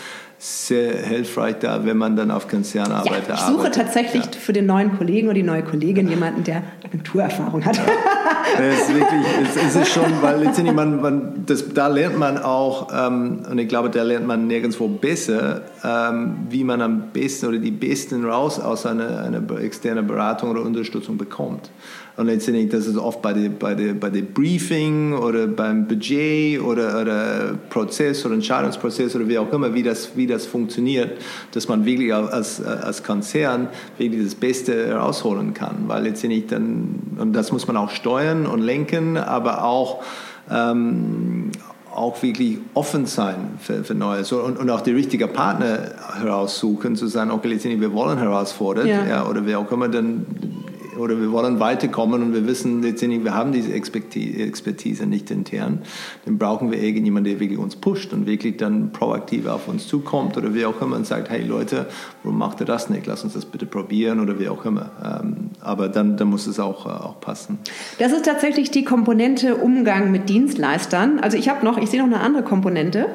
sehr hilfreich da, wenn man dann auf Konzernarbeit ja, ich suche arbeitet. tatsächlich Ja. für den neuen Kollegen oder die neue Kollegin jemanden, der Agenturerfahrung hat. Es ist wirklich, es, es ist schon, weil letztendlich man, man das, da lernt man auch, ähm, und ich glaube, da lernt man nirgendwo besser, ähm, wie man am besten oder die besten raus aus einer, einer externen Beratung oder Unterstützung bekommt. Und letztendlich, das ist oft bei der, bei der, bei der Briefing oder beim Budget oder, oder Prozess oder Entscheidungsprozess oder wie auch immer, wie das, wie das funktioniert, dass man wirklich als, als Konzern wirklich das Beste herausholen kann. Weil letztendlich dann, und das muss man auch steuern und lenken, aber auch ähm, auch wirklich offen sein für, für Neues und, und auch die richtigen Partner heraussuchen, zu sagen, okay, letztendlich wir wollen herausfordert Ja. ja, oder wer auch immer dann oder wir wollen weiterkommen und wir wissen letztendlich, wir haben diese Expertise, nicht intern, dann brauchen wir irgendjemanden, der wirklich uns pusht und wirklich dann proaktiv auf uns zukommt oder wie auch immer und sagt, hey Leute, warum macht ihr das nicht? Lass uns das bitte probieren oder wie auch immer. Ähm, aber dann, dann muss es auch, äh, auch passen. Das ist tatsächlich die Komponente Umgang mit Dienstleistern. Also ich habe noch, ich sehe noch eine andere Komponente.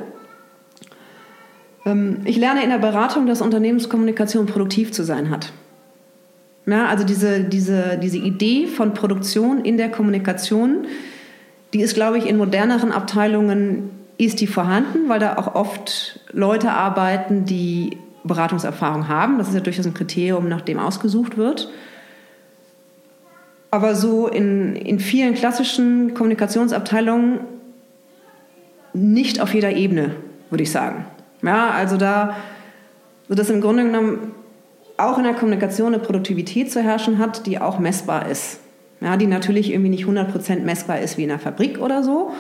Ähm, Ich lerne in der Beratung, dass Unternehmenskommunikation produktiv zu sein hat. Ja, also diese, diese, diese Idee von Produktion in der Kommunikation, die ist, glaube ich, in moderneren Abteilungen ist die vorhanden, weil da auch oft Leute arbeiten, die Beratungserfahrung haben. Das ist ja durchaus ein Kriterium, nach dem ausgesucht wird. Aber so in, in vielen klassischen Kommunikationsabteilungen nicht auf jeder Ebene, würde ich sagen. Ja, also da, so dass im Grunde genommen auch in der Kommunikation eine Produktivität zu herrschen hat, die auch messbar ist. Ja, die natürlich irgendwie nicht 100% messbar ist wie in einer Fabrik oder so.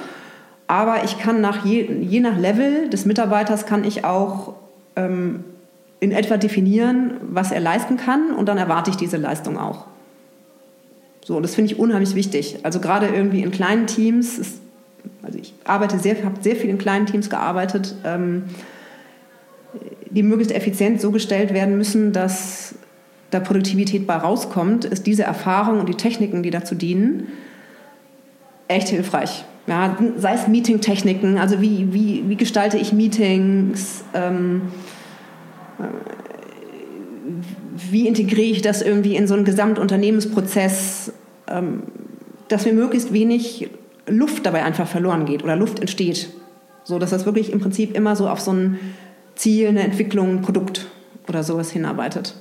Aber ich kann nach je, je nach Level des Mitarbeiters kann ich auch ähm, in etwa definieren, was er leisten kann und dann erwarte ich diese Leistung auch. So, und das finde ich unheimlich wichtig. Also gerade irgendwie in kleinen Teams, ist, also ich arbeite sehr, habe sehr viel in kleinen Teams gearbeitet, ähm, die möglichst effizient so gestellt werden müssen, dass da Produktivität bei rauskommt, ist diese Erfahrung und die Techniken, die dazu dienen, echt hilfreich. Ja, sei es Meeting-Techniken, also wie, wie, wie gestalte ich Meetings, ähm, wie integriere ich das irgendwie in so einen Gesamtunternehmensprozess, ähm, dass mir möglichst wenig Luft dabei einfach verloren geht oder Luft entsteht. So dass das wirklich im Prinzip immer so auf so ein Ziel, eine Entwicklung, ein Produkt oder sowas hinarbeitet.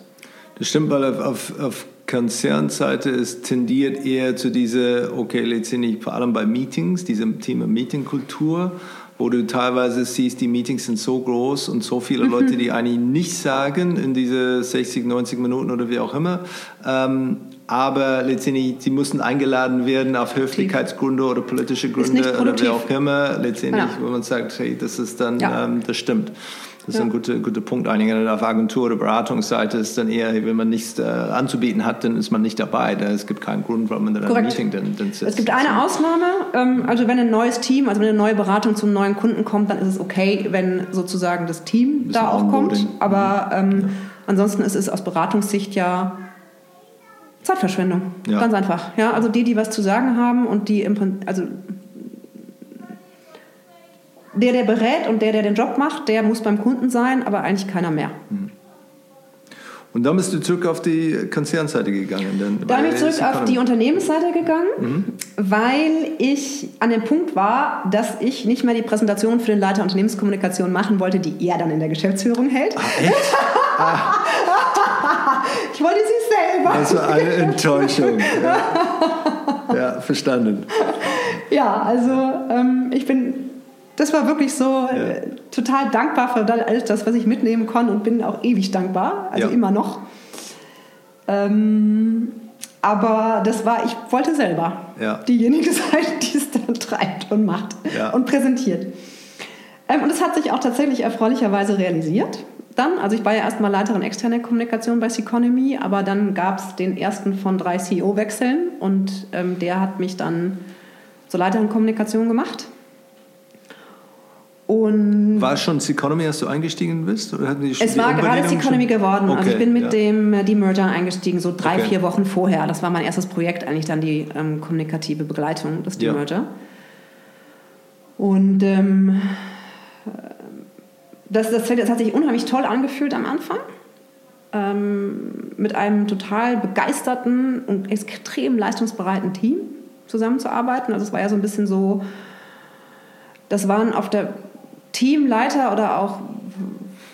Das stimmt, weil auf, auf, auf Konzernseite es tendiert eher zu dieser, okay, letztendlich vor allem bei Meetings, diesem Thema Meetingkultur, wo du teilweise siehst, die Meetings sind so groß und so viele Leute, die eigentlich nichts sagen in diese 60, 90 Minuten oder wie auch immer. Ähm, aber letztendlich, sie mussten eingeladen werden auf Höflichkeitsgründe oder politische Gründe oder wie auch immer. Letztendlich, Ja. wo man sagt, hey, das ist dann, Ja. ähm, das stimmt. Das ist Ja. ein guter, guter Punkt. Einige auf Agentur- oder Beratungsseite ist dann eher, wenn man nichts äh, anzubieten hat, dann ist man nicht dabei. Da, es gibt keinen Grund, warum man dann im Korrekt. Meeting dann, dann sitzt. Es gibt eine Ausnahme, ähm, also wenn ein neues Team, also wenn eine neue Beratung zum neuen Kunden kommt, dann ist es okay, wenn sozusagen das Team da auch kommt. Aber ähm, ansonsten ist es aus Beratungssicht ja Zeitverschwendung. Ja. Ganz einfach. Ja, also die, die was zu sagen haben und die im Prinzip, also der, der berät und der, der den Job macht, der muss beim Kunden sein, aber eigentlich keiner mehr. Und dann bist du zurück auf die Konzernseite gegangen. Dann, Da bin ich zurück auf die Unternehmensseite gegangen, Mhm. weil ich an dem Punkt war, dass ich nicht mehr die Präsentation für den Leiter Unternehmenskommunikation machen wollte, die er dann in der Geschäftsführung hält. Echt? [LAUGHS] Ich wollte sie selber. War eine Enttäuschung. Ja, [LAUGHS] ja verstanden. Ja, also ähm, ich bin, das war wirklich so äh, total dankbar für all- alles das, was ich mitnehmen konnte und bin auch ewig dankbar, also Ja. immer noch. Ähm, aber das war, ich wollte selber Ja. diejenige [LAUGHS] sein, die es dann treibt und macht Ja. und präsentiert. Ähm, und es hat sich auch tatsächlich erfreulicherweise realisiert. Dann, also ich war ja erstmal Leiterin externe Kommunikation bei Seconomy, aber dann gab es den ersten von drei CEO-Wechseln und ähm, der hat mich dann zur Leiterin Kommunikation gemacht. Und War es schon Seconomy, als du eingestiegen bist? Oder hatten die es die war gerade Seconomy schon? geworden. also Okay, ich bin mit ja. dem äh, Demerger eingestiegen, so drei, Okay. vier Wochen vorher. Das war mein erstes Projekt, eigentlich dann die ähm, kommunikative Begleitung des Ja. Demerger. Und ähm, das, das, das, hat sich unheimlich toll angefühlt am Anfang. Ähm, mit einem total begeisterten und extrem leistungsbereiten Team zusammenzuarbeiten. Also es war ja so ein bisschen so, das waren auf der Teamleiter oder auch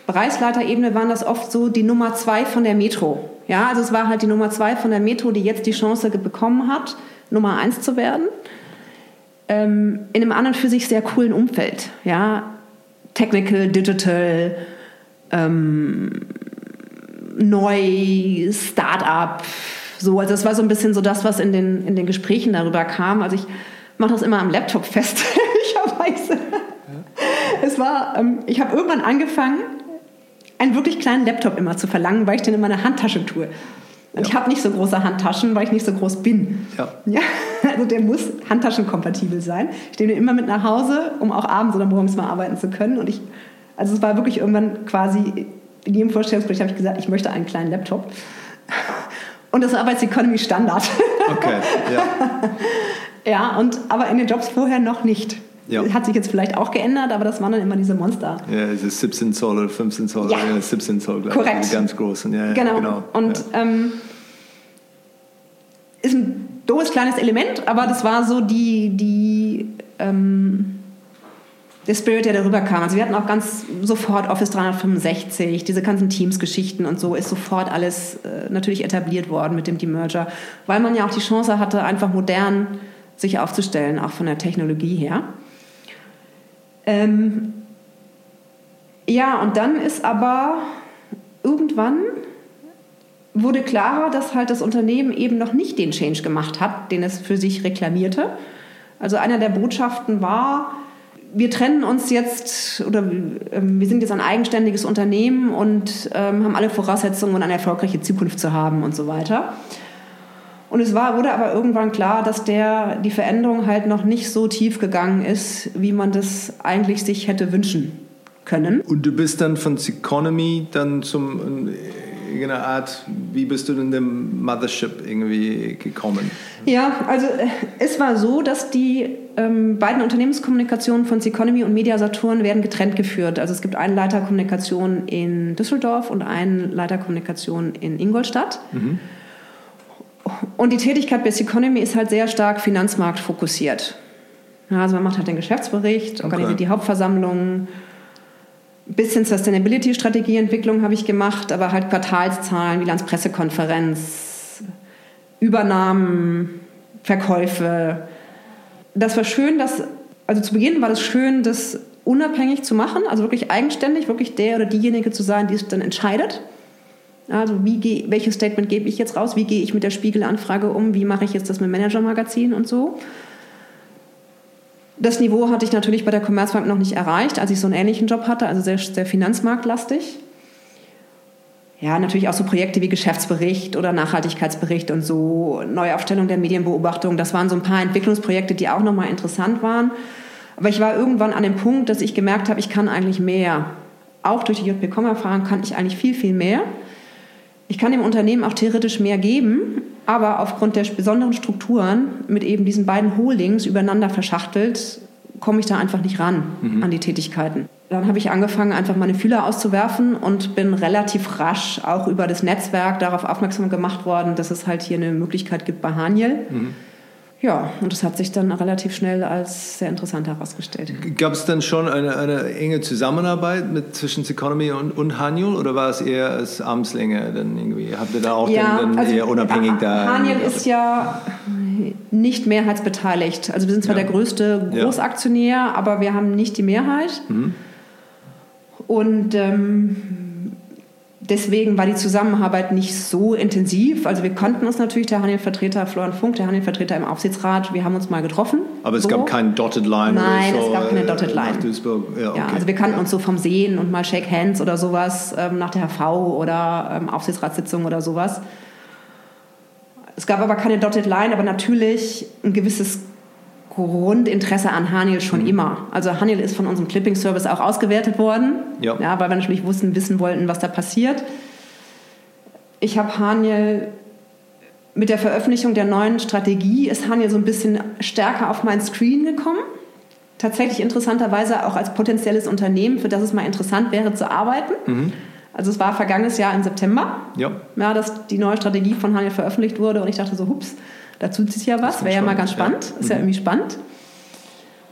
Bereichsleiterebene waren das oft so die Nummer zwei von der Metro. Ja, also es war halt die Nummer zwei von der Metro, die jetzt die Chance bekommen hat, Nummer eins zu werden. Ähm, in einem anderen für sich sehr coolen Umfeld. Ja, Technical, Digital, ähm, neu, Start-up. So, also das war so ein bisschen so das, was in den, in den Gesprächen darüber kam. Also ich mache das immer am Laptop fest, [LAUGHS] ehrlicherweise. [LAUGHS] Es war, ähm, ich habe irgendwann angefangen, einen wirklich kleinen Laptop immer zu verlangen, weil ich den in meine Handtasche tue. Und ja. ich habe nicht so große Handtaschen, weil ich nicht so groß bin. Ja. ja. [LAUGHS] Also der muss handtaschenkompatibel sein. Ich nehme den immer mit nach Hause, um auch abends oder morgens mal arbeiten zu können. Und ich, also es war wirklich irgendwann quasi, in jedem Vorstellungsgespräch habe ich gesagt, ich möchte einen kleinen Laptop. [LAUGHS] Und das war aber jetzt Economy Standard. Okay, ja. ja, und, aber in den Jobs vorher noch nicht. Ja. Hat sich jetzt vielleicht auch geändert, aber das waren dann immer diese Monster. Ja, es ist 17 Zoll oder 15 Zoll, ja. ja 17 Zoll, glaube ich. Korrekt. Die ganz großen, ja, genau. genau. Und ähm, ist ein doofes kleines Element, aber das war so die, die ähm, der Spirit, der darüber kam. Also wir hatten auch ganz sofort Office 365, diese ganzen Teams-Geschichten und so ist sofort alles äh, natürlich etabliert worden mit dem Demerger, weil man ja auch die Chance hatte, einfach modern sich aufzustellen, auch von der Technologie her. Ähm, ja, und dann ist aber irgendwann wurde klarer, dass halt das Unternehmen eben noch nicht den Change gemacht hat, den es für sich reklamierte. Also einer der Botschaften war, wir trennen uns jetzt oder ähm, wir sind jetzt ein eigenständiges Unternehmen und ähm, haben alle Voraussetzungen, um eine erfolgreiche Zukunft zu haben und so weiter. Und es war, wurde aber irgendwann klar, dass der, die Veränderung halt noch nicht so tief gegangen ist, wie man das eigentlich sich hätte wünschen können. Und du bist dann von Economy dann zum irgendeine Art, wie bist du in dem Mothership irgendwie gekommen? Ja, also äh, es war so, dass die ähm, beiden Unternehmenskommunikationen von Economy und Media Saturn werden getrennt geführt. Also es gibt einen Leiter Kommunikation in Düsseldorf und einen Leiter Kommunikation in Ingolstadt. Mhm. Und die Tätigkeit bei Economy ist halt sehr stark finanzmarktfokussiert. Ja, also man macht halt den Geschäftsbericht, organisiert okay. die Hauptversammlungen, ein bisschen Sustainability-Strategieentwicklung habe ich gemacht, aber halt Quartalszahlen, Bilanzpressekonferenz, Übernahmen, Verkäufe. Das war schön, dass, also zu Beginn war das schön, das unabhängig zu machen, also wirklich eigenständig, wirklich der oder diejenige zu sein, die es dann entscheidet. Also wie gehe, welches Statement gebe ich jetzt raus? Wie gehe ich mit der Spiegelanfrage um? Wie mache ich jetzt das mit Manager-Magazin und so? Das Niveau hatte ich natürlich bei der Commerzbank noch nicht erreicht, als ich so einen ähnlichen Job hatte, also sehr, sehr finanzmarktlastig. Ja, natürlich auch so Projekte wie Geschäftsbericht oder Nachhaltigkeitsbericht und so, Neuaufstellung der Medienbeobachtung. Das waren so ein paar Entwicklungsprojekte, die auch nochmal interessant waren. Aber ich war irgendwann an dem Punkt, dass ich gemerkt habe, ich kann eigentlich mehr. Auch durch die JP-Com-Erfahrung kann ich eigentlich viel, viel mehr. Ich kann dem Unternehmen auch theoretisch mehr geben, aber aufgrund der besonderen Strukturen mit eben diesen beiden Holdings übereinander verschachtelt, komme ich da einfach nicht ran mhm. an die Tätigkeiten. Dann habe ich angefangen, einfach meine Fühler auszuwerfen und bin relativ rasch auch über das Netzwerk darauf aufmerksam gemacht worden, dass es halt hier eine Möglichkeit gibt bei Haniel. Mhm ja, und das hat sich dann relativ schnell als sehr interessant herausgestellt. Gab es dann schon eine, eine, enge Zusammenarbeit mit, zwischen Economy und, und Haniel oder war es eher als Armslänge? Dann irgendwie, habt ihr da auch ja, dann, dann also eher unabhängig da? Haniel ist ja nicht mehrheitsbeteiligt. Also wir sind zwar ja. der größte Großaktionär, ja. aber wir haben nicht die Mehrheit. Mhm. Und ähm, deswegen war die Zusammenarbeit nicht so intensiv. Also wir konnten uns natürlich, der Handelvertreter Florian Funk, der Handelvertreter im Aufsichtsrat, wir haben uns mal getroffen. Aber es so. gab keinen Dotted Line Nein, oder so, es gab keine Dotted Line. Ja, okay. ja, also wir kannten uns so vom Sehen und mal Shake Hands oder sowas ähm, nach der HV oder ähm, Aufsichtsratssitzung oder sowas. Es gab aber keine Dotted Line, aber natürlich ein gewisses Grundinteresse an Haniel schon mhm. immer. Also Haniel ist von unserem Clipping-Service auch ausgewertet worden, ja. ja. weil wir natürlich wussten, wissen wollten, was da passiert. Ich habe Haniel mit der Veröffentlichung der neuen Strategie ist Haniel so ein bisschen stärker auf mein Screen gekommen. tatsächlich interessanterweise auch als potenzielles Unternehmen, für das es mal interessant wäre zu arbeiten. Mhm. Also es war vergangenes Jahr im September, ja. Ja, dass die neue Strategie von Haniel veröffentlicht wurde und ich dachte so, hups, da tut sich ja was, wäre ja mal ganz spannend, ja. ist ja mhm. irgendwie spannend.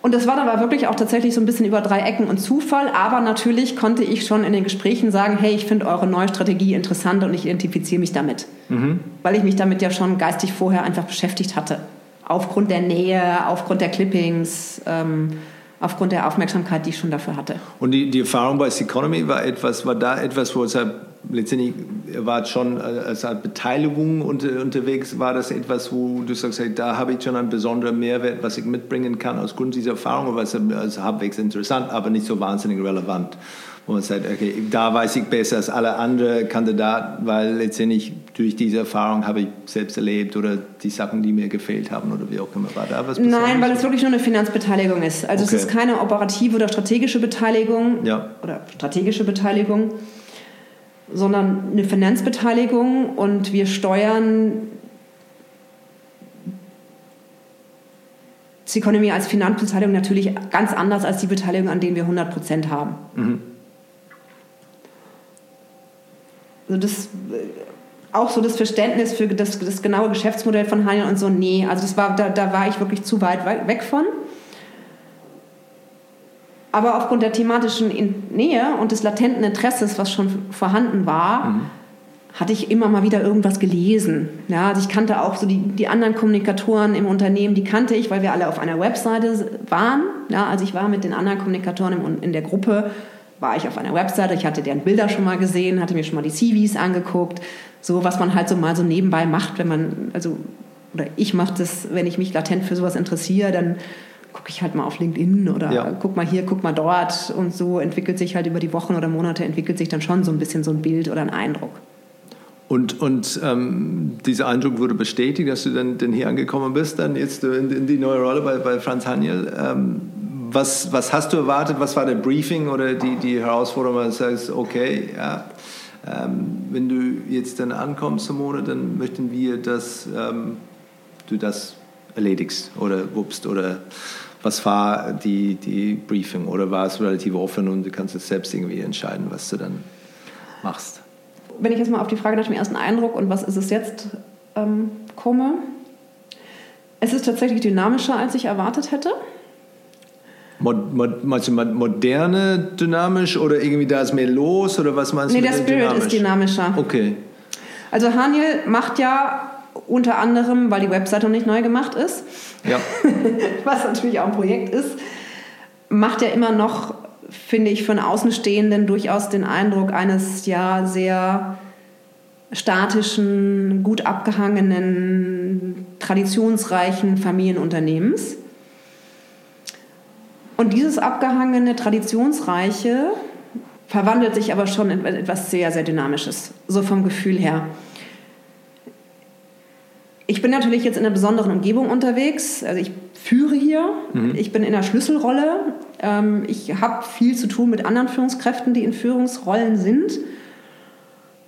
Und das war dann aber wirklich auch tatsächlich so ein bisschen über drei Ecken und Zufall. Aber natürlich konnte ich schon in den Gesprächen sagen, hey, ich finde eure neue Strategie interessant und ich identifiziere mich damit. Mhm. Weil ich mich damit ja schon geistig vorher einfach beschäftigt hatte. Aufgrund der Nähe, aufgrund der Clippings, ähm, aufgrund der Aufmerksamkeit, die ich schon dafür hatte. Und die, die Erfahrung bei Economy war etwas, war da etwas, wo es halt letztendlich war schon als Art Beteiligung unter, unterwegs. War das etwas, wo du sagst, hey, da habe ich schon einen besonderen Mehrwert, was ich mitbringen kann aus Grund dieser Erfahrung? Oder was also halbwegs interessant, aber nicht so wahnsinnig relevant? Wo man sagt, okay, da weiß ich besser als alle anderen Kandidaten, weil letztendlich durch diese Erfahrung habe ich selbst erlebt oder die Sachen, die mir gefehlt haben oder wie auch immer. War da was Nein, weil es wirklich nur eine Finanzbeteiligung ist. Also okay. es ist keine operative oder strategische Beteiligung ja. oder strategische Beteiligung sondern eine Finanzbeteiligung und wir steuern Economy als Finanzbeteiligung natürlich ganz anders als die Beteiligung, an denen wir 100 Prozent haben. Mhm. Also das, auch so das Verständnis für das, das genaue Geschäftsmodell von Heinl und so, nee, also das war, da, da war ich wirklich zu weit weg von. Aber aufgrund der thematischen Nähe und des latenten Interesses, was schon vorhanden war, mhm. hatte ich immer mal wieder irgendwas gelesen. Ja, also ich kannte auch so die, die anderen Kommunikatoren im Unternehmen, die kannte ich, weil wir alle auf einer Webseite waren. Ja, also ich war mit den anderen Kommunikatoren im, in der Gruppe, war ich auf einer Webseite, ich hatte deren Bilder schon mal gesehen, hatte mir schon mal die CVs angeguckt, so was man halt so mal so nebenbei macht, wenn man, also, oder ich mache das, wenn ich mich latent für sowas interessiere, dann gucke ich halt mal auf LinkedIn oder ja. guck mal hier, guck mal dort und so entwickelt sich halt über die Wochen oder Monate entwickelt sich dann schon so ein bisschen so ein Bild oder ein Eindruck. Und, und ähm, dieser Eindruck wurde bestätigt, dass du dann, dann hier angekommen bist, dann jetzt in, in die neue Rolle bei, bei Franz Haniel. Ähm, was, was hast du erwartet? Was war der Briefing oder die, die Herausforderung, wo du sagst, okay, ja, ähm, wenn du jetzt dann ankommst, Simone, dann möchten wir, dass ähm, du das erledigst oder wupst oder was war die, die Briefing oder war es relativ offen und du kannst jetzt selbst irgendwie entscheiden, was du dann machst? Wenn ich jetzt mal auf die Frage nach dem ersten Eindruck und was ist es jetzt ähm, komme, es ist tatsächlich dynamischer, als ich erwartet hätte. Mod, mod, meinst du moderne dynamisch oder irgendwie da ist mehr los oder was meinst nee, du? Nee, der Spirit dynamisch? ist dynamischer. Okay. Also Haniel macht ja unter anderem, weil die Webseite noch nicht neu gemacht ist, ja. [LAUGHS] was natürlich auch ein Projekt ist, macht er immer noch, finde ich, für einen Außenstehenden durchaus den Eindruck eines ja sehr statischen, gut abgehangenen, traditionsreichen Familienunternehmens. Und dieses abgehangene, traditionsreiche verwandelt sich aber schon in etwas sehr, sehr Dynamisches, so vom Gefühl her. Ich bin natürlich jetzt in einer besonderen Umgebung unterwegs. Also ich führe hier, mhm. ich bin in einer Schlüsselrolle. Ähm, ich habe viel zu tun mit anderen Führungskräften, die in Führungsrollen sind.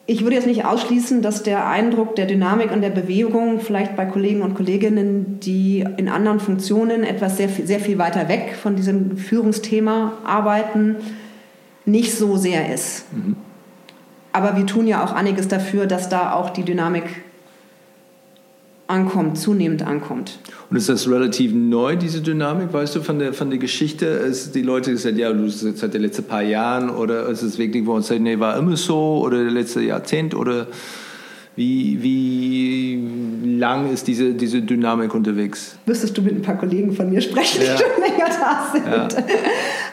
Ich würde jetzt nicht ausschließen, dass der Eindruck der Dynamik und der Bewegung vielleicht bei Kollegen und Kolleginnen, die in anderen Funktionen etwas sehr, sehr viel weiter weg von diesem Führungsthema arbeiten, nicht so sehr ist. Mhm. Aber wir tun ja auch einiges dafür, dass da auch die Dynamik ankommt, zunehmend ankommt. Und ist das relativ neu, diese Dynamik, weißt du, von der, von der Geschichte? Ist die Leute gesagt, ja, du seit den letzten paar Jahren oder ist es wirklich, wo man sagt, nee, war immer so oder der letzte Jahrzehnt oder wie, wie lang ist diese, diese Dynamik unterwegs? Müsstest du mit ein paar Kollegen von mir sprechen, die schon länger da sind. Ja.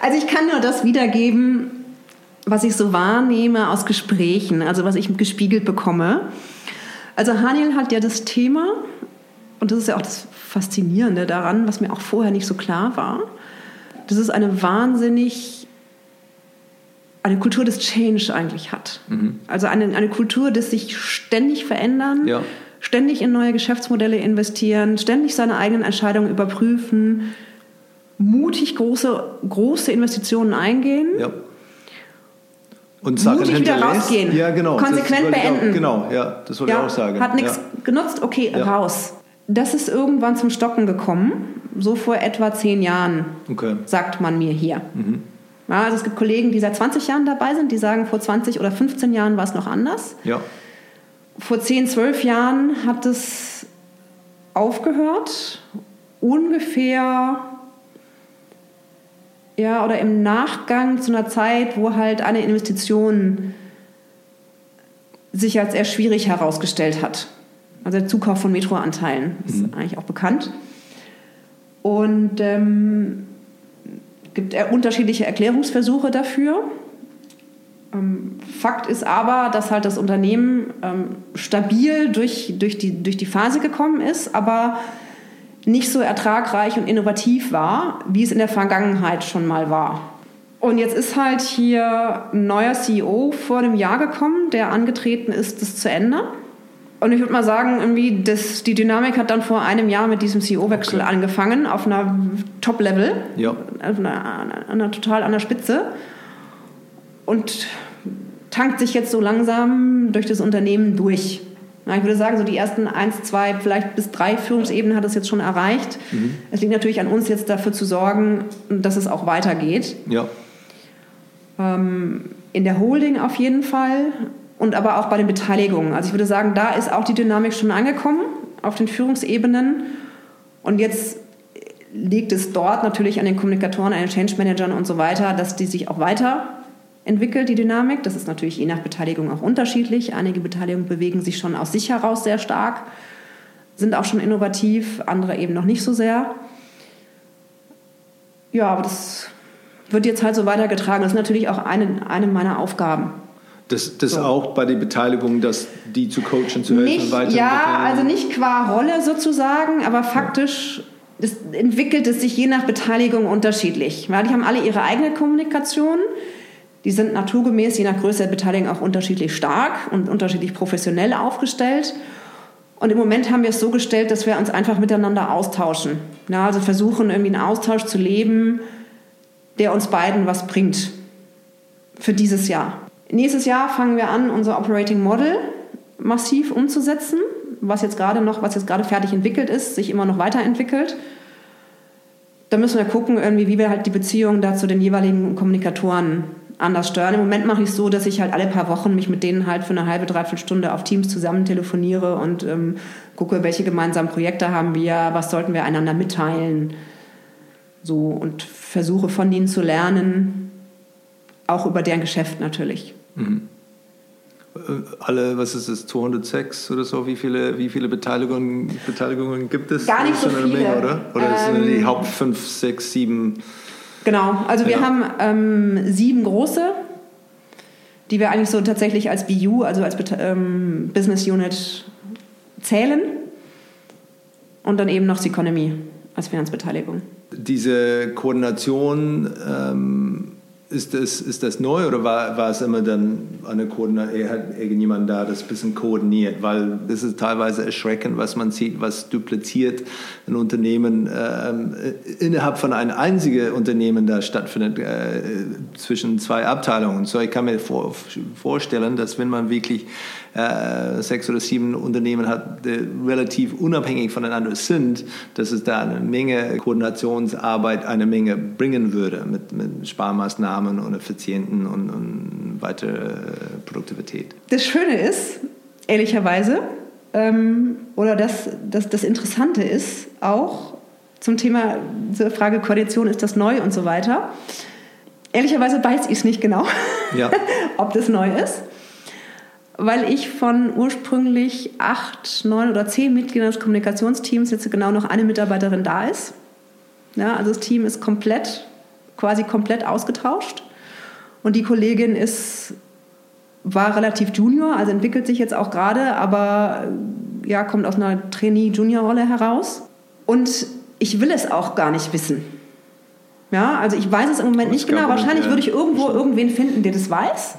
Also ich kann nur das wiedergeben, was ich so wahrnehme aus Gesprächen, also was ich gespiegelt bekomme. Also Haniel hat ja das Thema, und das ist ja auch das Faszinierende daran, was mir auch vorher nicht so klar war, dass es eine wahnsinnig, eine Kultur des Change eigentlich hat. Mhm. Also eine, eine Kultur des sich ständig verändern, ja. ständig in neue Geschäftsmodelle investieren, ständig seine eigenen Entscheidungen überprüfen, mutig große, große Investitionen eingehen. Ja und Sachen mutig wieder rausgehen. Ja, genau. Konsequent beenden. Auch, genau, ja, das wollte ja, ich auch sagen. Hat nichts ja. genutzt, okay, ja. raus. Das ist irgendwann zum Stocken gekommen, so vor etwa zehn Jahren, Okay. sagt man mir hier. Ja, also es gibt Kollegen, die seit 20 Jahren dabei sind, die sagen, vor 20 oder 15 Jahren war es noch anders. Ja. Vor 10, 12 Jahren hat es aufgehört, ungefähr, ja, oder im Nachgang zu einer Zeit, wo halt eine Investition sich als eher schwierig herausgestellt hat. Also der Zukauf von Metroanteilen ist eigentlich auch bekannt. Und ähm, gibt unterschiedliche Erklärungsversuche dafür. Ähm, Fakt ist aber, dass halt das Unternehmen ähm, stabil durch, durch, die, durch die Phase gekommen ist, aber nicht so ertragreich und innovativ war, wie es in der Vergangenheit schon mal war. Und jetzt ist halt hier ein neuer CEO vor dem Jahr gekommen, der angetreten ist, das zu ändern. Und ich würde mal sagen, irgendwie das, die Dynamik hat dann vor einem Jahr mit diesem CEO-Wechsel angefangen, auf einer Top-Level, Ja. auf einer, einer, total an der Spitze. Und tankt sich jetzt so langsam durch das Unternehmen durch. Ja, ich würde sagen, so die ersten eins, zwei, vielleicht bis drei Führungsebenen hat es jetzt schon erreicht. Es liegt natürlich an uns jetzt dafür zu sorgen, dass es auch weitergeht. Ja. Ähm, in der Holding auf jeden Fall und aber auch bei den Beteiligungen. Also ich würde sagen, da ist auch die Dynamik schon angekommen auf den Führungsebenen. Und jetzt liegt es dort natürlich an den Kommunikatoren, an den Change Managern und so weiter, dass die sich auch weiterentwickelt, die Dynamik. Das ist natürlich je nach Beteiligung auch unterschiedlich. Einige Beteiligungen bewegen sich schon aus sich heraus sehr stark, sind auch schon innovativ, andere eben noch nicht so sehr. Ja, aber das wird jetzt halt so weitergetragen. Das ist natürlich auch eine, eine meiner Aufgaben. Das, das auch bei der Beteiligung, dass die zu coachen, zu helfen, Nicht, weiterentwickeln. ja, also nicht qua Rolle sozusagen, aber faktisch es entwickelt es sich je nach Beteiligung unterschiedlich. Weil die haben alle ihre eigene Kommunikation. Die sind naturgemäß, je nach Größe der Beteiligung, auch unterschiedlich stark und unterschiedlich professionell aufgestellt. Und im Moment haben wir es so gestellt, dass wir uns einfach miteinander austauschen. Ja, also versuchen, irgendwie einen Austausch zu leben, der uns beiden was bringt für dieses Jahr. Nächstes Jahr fangen wir an, unser Operating Model massiv umzusetzen, was jetzt gerade noch, was jetzt gerade fertig entwickelt ist, sich immer noch weiterentwickelt. Da müssen wir gucken, irgendwie, wie wir halt die Beziehung da zu den jeweiligen Kommunikatoren anders steuern. Im Moment mache ich es so, dass ich halt alle paar Wochen mich mit denen halt für eine halbe, dreiviertel Stunde auf Teams zusammen telefoniere und ähm, gucke, welche gemeinsamen Projekte haben wir, was sollten wir einander mitteilen. So und versuche von ihnen zu lernen, auch über deren Geschäft natürlich. Alle, was ist es, 206 oder so? Wie viele, wie viele Beteiligungen, Beteiligungen gibt es? Gar nicht so viele. Menge, oder? Oder das sind die Ähm, Haupt 5, 6, 7? Genau, also wir Ja. haben ähm, sieben große, die wir eigentlich so tatsächlich als BU, also als ähm, Business Unit zählen. Und dann eben noch Seconomy als Finanzbeteiligung. Diese Koordination, ähm, ist, das, ist das neu oder war, war es immer dann eine Koordination, hat irgendjemand da das ein bisschen koordiniert? Weil es ist teilweise erschreckend, was man sieht, was dupliziert ein Unternehmen ähm, innerhalb von einem einzigen Unternehmen da stattfindet, äh, zwischen zwei Abteilungen. So, ich kann mir vor, vorstellen, dass wenn man wirklich äh, sechs oder sieben Unternehmen hat, die relativ unabhängig voneinander sind, dass es da eine Menge Koordinationsarbeit, eine Menge bringen würde mit, mit Sparmaßnahmen und Effizienten und, und weitere Produktivität. Das Schöne ist, ehrlicherweise, ähm, oder das, das, das Interessante ist auch zum Thema zur Frage Koalition, ist das neu und so weiter. Ehrlicherweise weiß ich es nicht genau, Ja. [LAUGHS] ob das neu ist, weil ich von ursprünglich acht, neun oder zehn Mitgliedern des Kommunikationsteams jetzt genau noch eine Mitarbeiterin da ist. Ja, also das Team ist komplett, quasi komplett ausgetauscht. Und die Kollegin ist war relativ junior, also entwickelt sich jetzt auch gerade, aber ja, kommt aus einer Trainee-Junior-Rolle heraus. Und ich will es auch gar nicht wissen. Ja, also ich weiß es im Moment nicht genau. Wahrscheinlich ja, würde ich irgendwo irgendwen finden, der das weiß.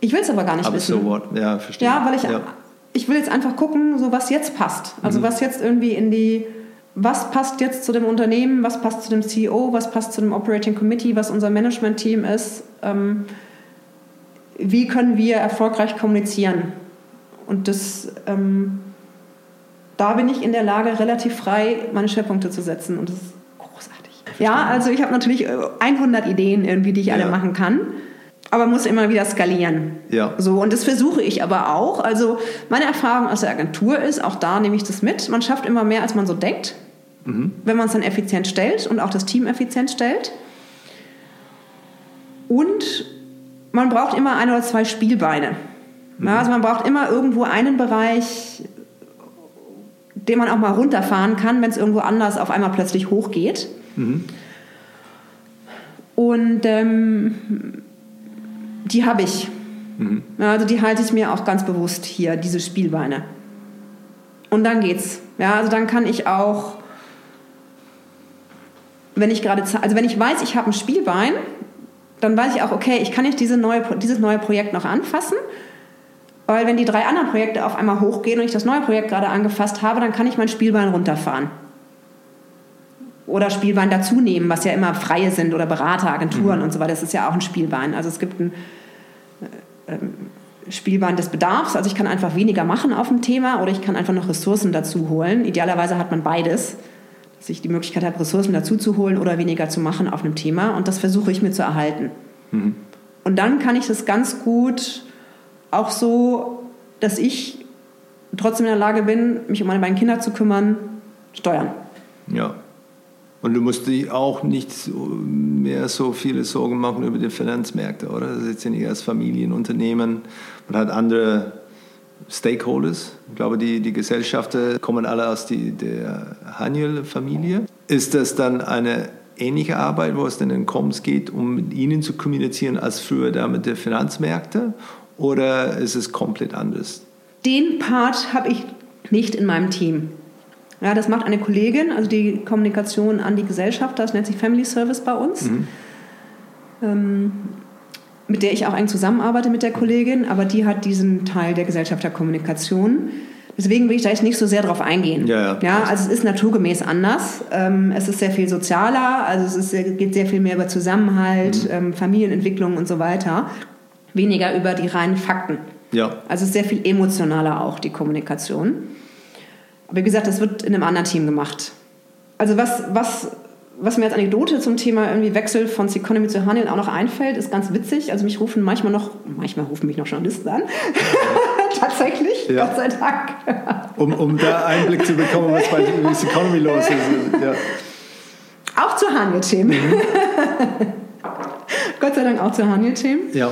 Ich will es aber gar nicht Aber wissen. so what? Ja, verstehe. Ja, weil ich, Ja. ich will jetzt einfach gucken, so was jetzt passt. Also Mhm. was jetzt irgendwie in die, was passt jetzt zu dem Unternehmen, was passt zu dem CEO, was passt zu dem Operating Committee, was unser Management-Team ist. Ähm, wie können wir erfolgreich kommunizieren? Und das, ähm, da bin ich in der Lage, relativ frei meine Schwerpunkte zu setzen und das ist großartig. Ja, also ich habe natürlich 100 äh, Ideen irgendwie, die ich ja. alle machen kann aber muss immer wieder skalieren. Ja. So, und das versuche ich aber auch. Also meine Erfahrung aus der Agentur ist, auch da nehme ich das mit, man schafft immer mehr, als man so denkt, mhm. wenn man es dann effizient stellt und auch das Team effizient stellt. Und man braucht immer ein oder zwei Spielbeine. Mhm. Ja, also man braucht immer irgendwo einen Bereich, den man auch mal runterfahren kann, wenn es irgendwo anders auf einmal plötzlich hochgeht. Mhm. Und ähm, die habe ich. Mhm. Also die halte ich mir auch ganz bewusst hier, diese Spielbeine. Und dann geht's. Ja, also dann kann ich auch, wenn ich gerade, also wenn ich weiß, ich habe ein Spielbein, dann weiß ich auch, okay, ich kann jetzt diese neue, dieses neue Projekt noch anfassen. Weil wenn die drei anderen Projekte auf einmal hochgehen und ich das neue Projekt gerade angefasst habe, dann kann ich mein Spielbein runterfahren. Oder Spielbein dazu nehmen, was ja immer freie sind oder Berater, Agenturen mhm. und so weiter. Das ist ja auch ein Spielbein. Also es gibt ein Spielbahn des Bedarfs. Also ich kann einfach weniger machen auf dem Thema oder ich kann einfach noch Ressourcen dazu holen. Idealerweise hat man beides, dass ich die Möglichkeit habe, Ressourcen dazu zu holen oder weniger zu machen auf einem Thema. Und das versuche ich mir zu erhalten. Mhm. Und dann kann ich das ganz gut auch so, dass ich trotzdem in der Lage bin, mich um meine beiden Kinder zu kümmern, steuern. Ja. Und du musst dir auch nicht mehr so viele Sorgen machen über die Finanzmärkte, oder? Das jetzt ja nicht als Familienunternehmen. Man hat andere Stakeholders. Ich glaube, die, die Gesellschafter kommen alle aus die, der Haniel-Familie. Ist das dann eine ähnliche Arbeit, wo es denn in Comms geht, um mit ihnen zu kommunizieren, als früher da mit den Finanzmärkten? Oder ist es komplett anders? Den Part habe ich nicht in meinem Team. Ja, das macht eine Kollegin, also die Kommunikation an die Gesellschaft, das nennt sich Family Service bei uns. Mhm. Ähm, mit der ich auch eng zusammenarbeite mit der Kollegin, aber die hat diesen Teil der Gesellschafterkommunikation. Deswegen will ich da jetzt nicht so sehr drauf eingehen. Ja, ja. ja also es ist naturgemäß anders. Ähm, es ist sehr viel sozialer, also es ist sehr, geht sehr viel mehr über Zusammenhalt, mhm. ähm, Familienentwicklung und so weiter. Weniger über die reinen Fakten. Ja. Also es ist sehr viel emotionaler auch, die Kommunikation. Aber wie gesagt, das wird in einem anderen Team gemacht. Also was, was, was mir als Anekdote zum Thema irgendwie Wechsel von Seconomy zu Handeln auch noch einfällt, ist ganz witzig. Also mich rufen manchmal noch, manchmal rufen mich noch Journalisten an. [LAUGHS] Tatsächlich, ja. Gott sei Dank. um, um da Einblick zu bekommen, was bei Seconomy los ist. Ja. Auch zu Handelthemen. Mhm. [LAUGHS] Gott sei Dank auch zu Handelthemen. Ja.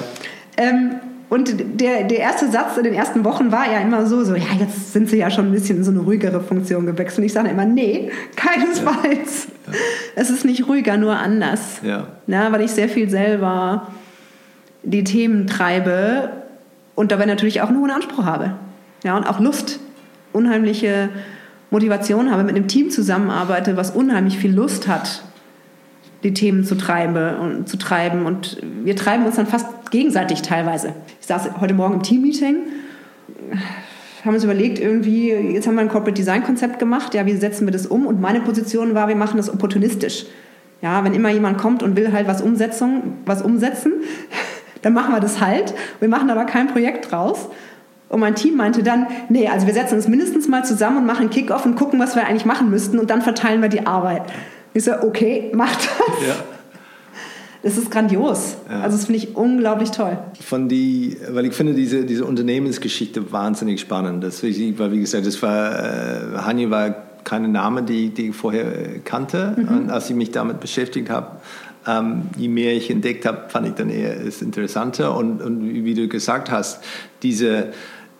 Ähm, und der, der erste Satz in den ersten Wochen war ja immer so, so, ja, jetzt sind sie ja schon ein bisschen in so eine ruhigere Funktion gewechselt. Und ich sage immer, nee, keinesfalls. Ja. Ja. Es ist nicht ruhiger, nur anders. Ja. Na, weil ich sehr viel selber die Themen treibe und dabei natürlich auch einen hohen Anspruch habe. Ja, und auch Lust, unheimliche Motivation habe, mit einem Team zusammenarbeite, was unheimlich viel Lust hat, die Themen zu treiben und zu treiben. Und wir treiben uns dann fast gegenseitig teilweise. Ich saß heute Morgen im Teammeeting, haben uns überlegt, irgendwie, jetzt haben wir ein Corporate Design Konzept gemacht, ja, wie setzen wir das um? Und meine Position war, wir machen das opportunistisch. Ja, wenn immer jemand kommt und will halt was, Umsetzung, was umsetzen, [LAUGHS] dann machen wir das halt. Wir machen aber kein Projekt draus. Und mein Team meinte dann, nee, also wir setzen uns mindestens mal zusammen und machen Kick-Off und gucken, was wir eigentlich machen müssten und dann verteilen wir die Arbeit. Ich so, okay, macht das. Ja. Das ist grandios. Ja. Also das finde ich unglaublich toll. Von die, weil ich finde diese, diese Unternehmensgeschichte wahnsinnig spannend. Das, weil wie gesagt, das war, äh, Hanni war keine Name, die, die ich vorher kannte. Mhm. Und als ich mich damit beschäftigt habe, ähm, je mehr ich entdeckt habe, fand ich dann eher es interessanter. Und, und wie du gesagt hast, diese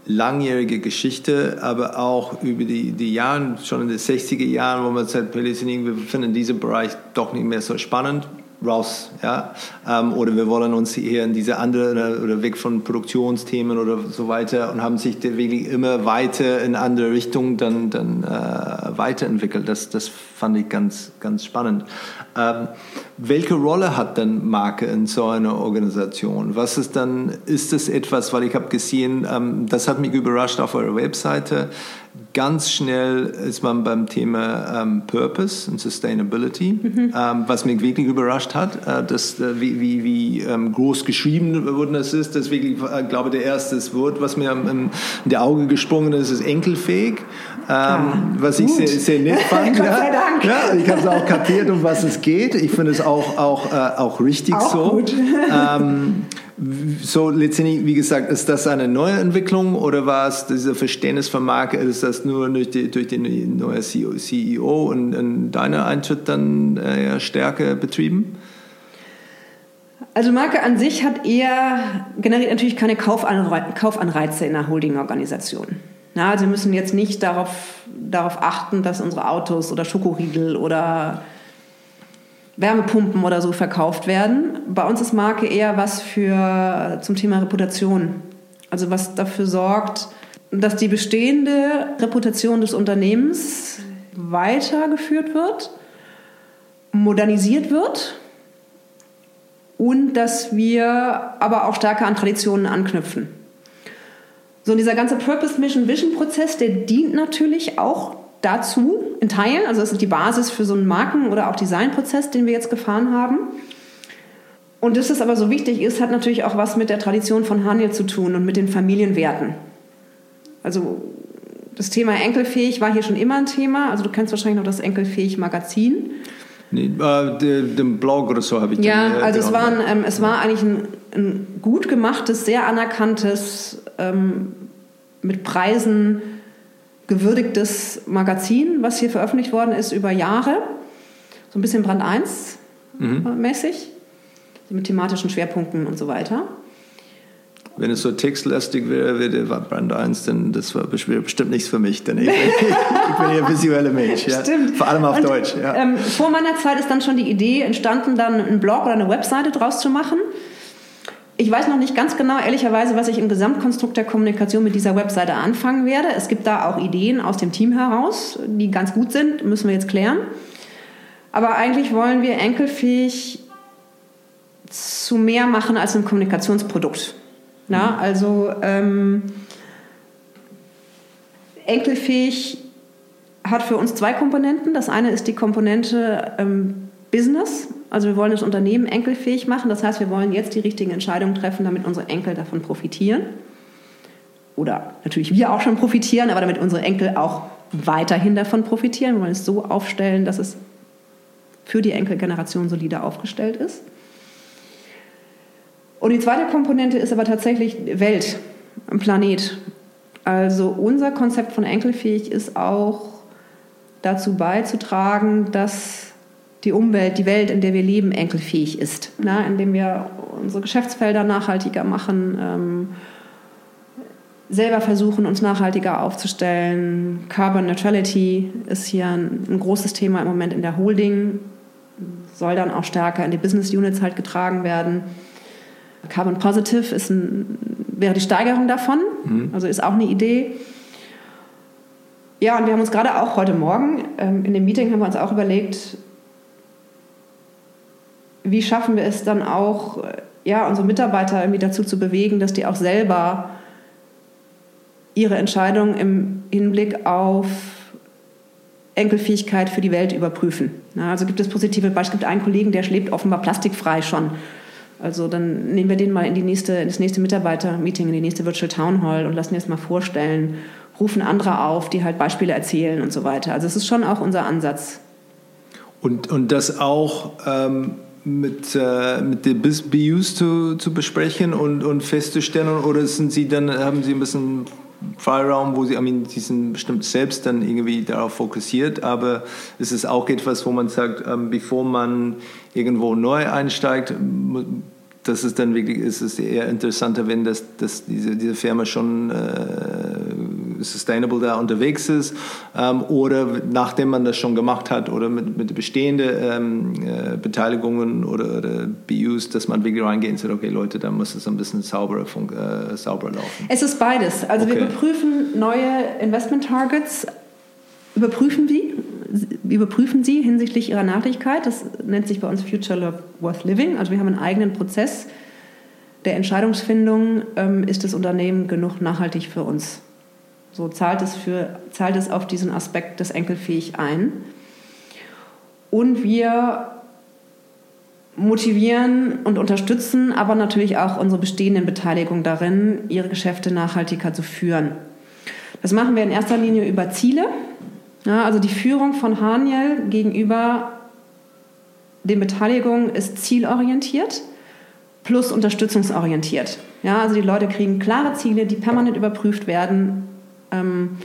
langjährige Geschichte, aber auch über die, die Jahre, schon in den 60er Jahren, wo man sagt, wir finden diesen Bereich doch nicht mehr so spannend raus, ja, ähm, oder wir wollen uns hier in diese andere oder weg von Produktionsthemen oder so weiter und haben sich wirklich immer weiter in andere Richtungen dann, dann äh, weiterentwickelt. Das, das fand ich ganz, ganz spannend. Ähm, welche Rolle hat dann Marke in so einer Organisation? Was ist dann, ist das etwas, weil ich habe gesehen, ähm, das hat mich überrascht auf eurer Webseite, ganz schnell ist man beim Thema ähm, Purpose und Sustainability, mhm. ähm, was mich wirklich überrascht hat, äh, dass, äh, wie, wie, wie ähm, groß geschrieben worden das ist. Das ist wirklich, äh, glaube der erste Wort, was mir in die Auge gesprungen ist, ist enkelfähig, ah, was ich sehr, sehr nett [LAUGHS] fand. Gott sei Dank. Ja, ich habe es auch kapiert, um was es geht. Ich finde es auch, auch, äh, auch richtig auch so. Gut. [LAUGHS] Ähm, so letztendlich, wie gesagt, ist das eine neue Entwicklung oder war es dieser Verständnis von Marke, ist das nur durch, die, durch den neuen CEO und, und deiner Eintritt dann äh, stärker betrieben? Also Marke an sich hat eher generiert natürlich keine Kaufanreize in der Holdingorganisation. Na, also wir müssen jetzt nicht darauf, darauf achten, dass unsere Autos oder Schokoriegel oder Wärmepumpen oder so verkauft werden. Bei uns ist Marke eher was für zum Thema Reputation. Also was dafür sorgt, dass die bestehende Reputation des Unternehmens weitergeführt wird, modernisiert wird und dass wir aber auch stärker an Traditionen anknüpfen. So, dieser ganze Purpose Mission Vision Prozess, der dient natürlich auch dazu in Teilen. Also das ist die Basis für so einen Marken- oder auch Designprozess, den wir jetzt gefahren haben. Und dass es aber so wichtig ist, hat natürlich auch was mit der Tradition von Haniel zu tun und mit den Familienwerten. Also das Thema Enkelfähig war hier schon immer ein Thema. Also du kennst wahrscheinlich noch das Enkelfähig Magazin. Nee, äh, den Blog oder so habe ich Ja, den, äh, also es war, ein, ähm, es war eigentlich ein, ein, gut gemachtes, sehr anerkanntes, ähm, mit Preisen gewürdigtes Magazin, was hier veröffentlicht worden ist über Jahre. So ein bisschen Brand 1 mhm. mäßig, mit thematischen Schwerpunkten und so weiter. Wenn es so textlastig wäre, wäre Brand 1, dann das wäre bestimmt nichts für mich. Denn ich, [LAUGHS] ich bin ja visueller Mensch. Ja. Stimmt. Vor allem auf und, Deutsch. Ja. Ähm, vor meiner Zeit ist dann schon die Idee entstanden, dann einen Blog oder eine Webseite draus zu machen. Ich weiß noch nicht ganz genau, ehrlicherweise, was ich im Gesamtkonstrukt der Kommunikation mit dieser Webseite anfangen werde. Es gibt da auch Ideen aus dem Team heraus, die ganz gut sind, müssen wir jetzt klären. Aber eigentlich wollen wir enkelfähig zu mehr machen als ein Kommunikationsprodukt. Na, mhm. also ähm, enkelfähig hat für uns zwei Komponenten. Das eine ist die Komponente ähm, Business, also wir wollen das Unternehmen enkelfähig machen. Das heißt, wir wollen jetzt die richtigen Entscheidungen treffen, damit unsere Enkel davon profitieren. Oder natürlich wir auch schon profitieren, aber damit unsere Enkel auch weiterhin davon profitieren. Wir wollen es so aufstellen, dass es für die Enkelgeneration solider aufgestellt ist. Und die zweite Komponente ist aber tatsächlich Welt, Planet. Also unser Konzept von enkelfähig ist auch dazu beizutragen, dass die Umwelt, die Welt, in der wir leben, enkelfähig ist. Na, indem wir unsere Geschäftsfelder nachhaltiger machen, ähm, selber versuchen, uns nachhaltiger aufzustellen. Carbon Neutrality ist hier ein, ein, großes Thema im Moment in der Holding, soll dann auch stärker in die Business Units halt getragen werden. Carbon Positive ist ein, wäre die Steigerung davon, mhm. also ist auch eine Idee. Ja, und wir haben uns gerade auch heute Morgen ähm, in dem Meeting haben wir uns auch überlegt, wie schaffen wir es dann auch, ja, unsere Mitarbeiter irgendwie dazu zu bewegen, dass die auch selber ihre Entscheidungen im Hinblick auf Enkelfähigkeit für die Welt überprüfen. Ja, also gibt es positive Beispiele. Es gibt einen Kollegen, der schlägt offenbar plastikfrei schon. Also dann nehmen wir den mal in, die nächste, in das nächste Mitarbeiter-Meeting, in die nächste Virtual Town Hall und lassen das mal vorstellen, rufen andere auf, die halt Beispiele erzählen und so weiter. Also es ist schon auch unser Ansatz. Und, und das auch ähm, mit, äh, mit den BUs zu, zu besprechen und, und festzustellen? Oder sind Sie dann, haben Sie ein bisschen Freiraum, wo Sie, I mean, Sie sind bestimmt selbst dann irgendwie darauf fokussiert, aber es ist auch etwas, wo man sagt, ähm, bevor man irgendwo neu einsteigt, das ist dann wirklich, ist es eher interessanter, wenn das, das diese, diese Firma schon äh, sustainable da unterwegs ist ähm, oder nachdem man das schon gemacht hat oder mit, mit bestehenden ähm, äh, Beteiligungen oder, oder, BUs, dass man wirklich reingeht und sagt, okay Leute, da muss es ein bisschen sauberer, äh, sauberer laufen. Es ist beides. Also okay. wir überprüfen neue Investment Targets, überprüfen die überprüfen sie hinsichtlich ihrer Nachhaltigkeit. Das nennt sich bei uns Future Worth Living. Also wir haben einen eigenen Prozess der Entscheidungsfindung. Ähm, ist das Unternehmen genug nachhaltig für uns? So zahlt es, für, zahlt es auf diesen Aspekt des Enkelfähig ein. Und wir motivieren und unterstützen aber natürlich auch unsere bestehenden Beteiligungen darin, ihre Geschäfte nachhaltiger zu führen. Das machen wir in erster Linie über Ziele. Ja, also die Führung von Haniel gegenüber den Beteiligungen ist zielorientiert plus unterstützungsorientiert. Ja, also die Leute kriegen klare Ziele, die permanent überprüft werden. Ähm,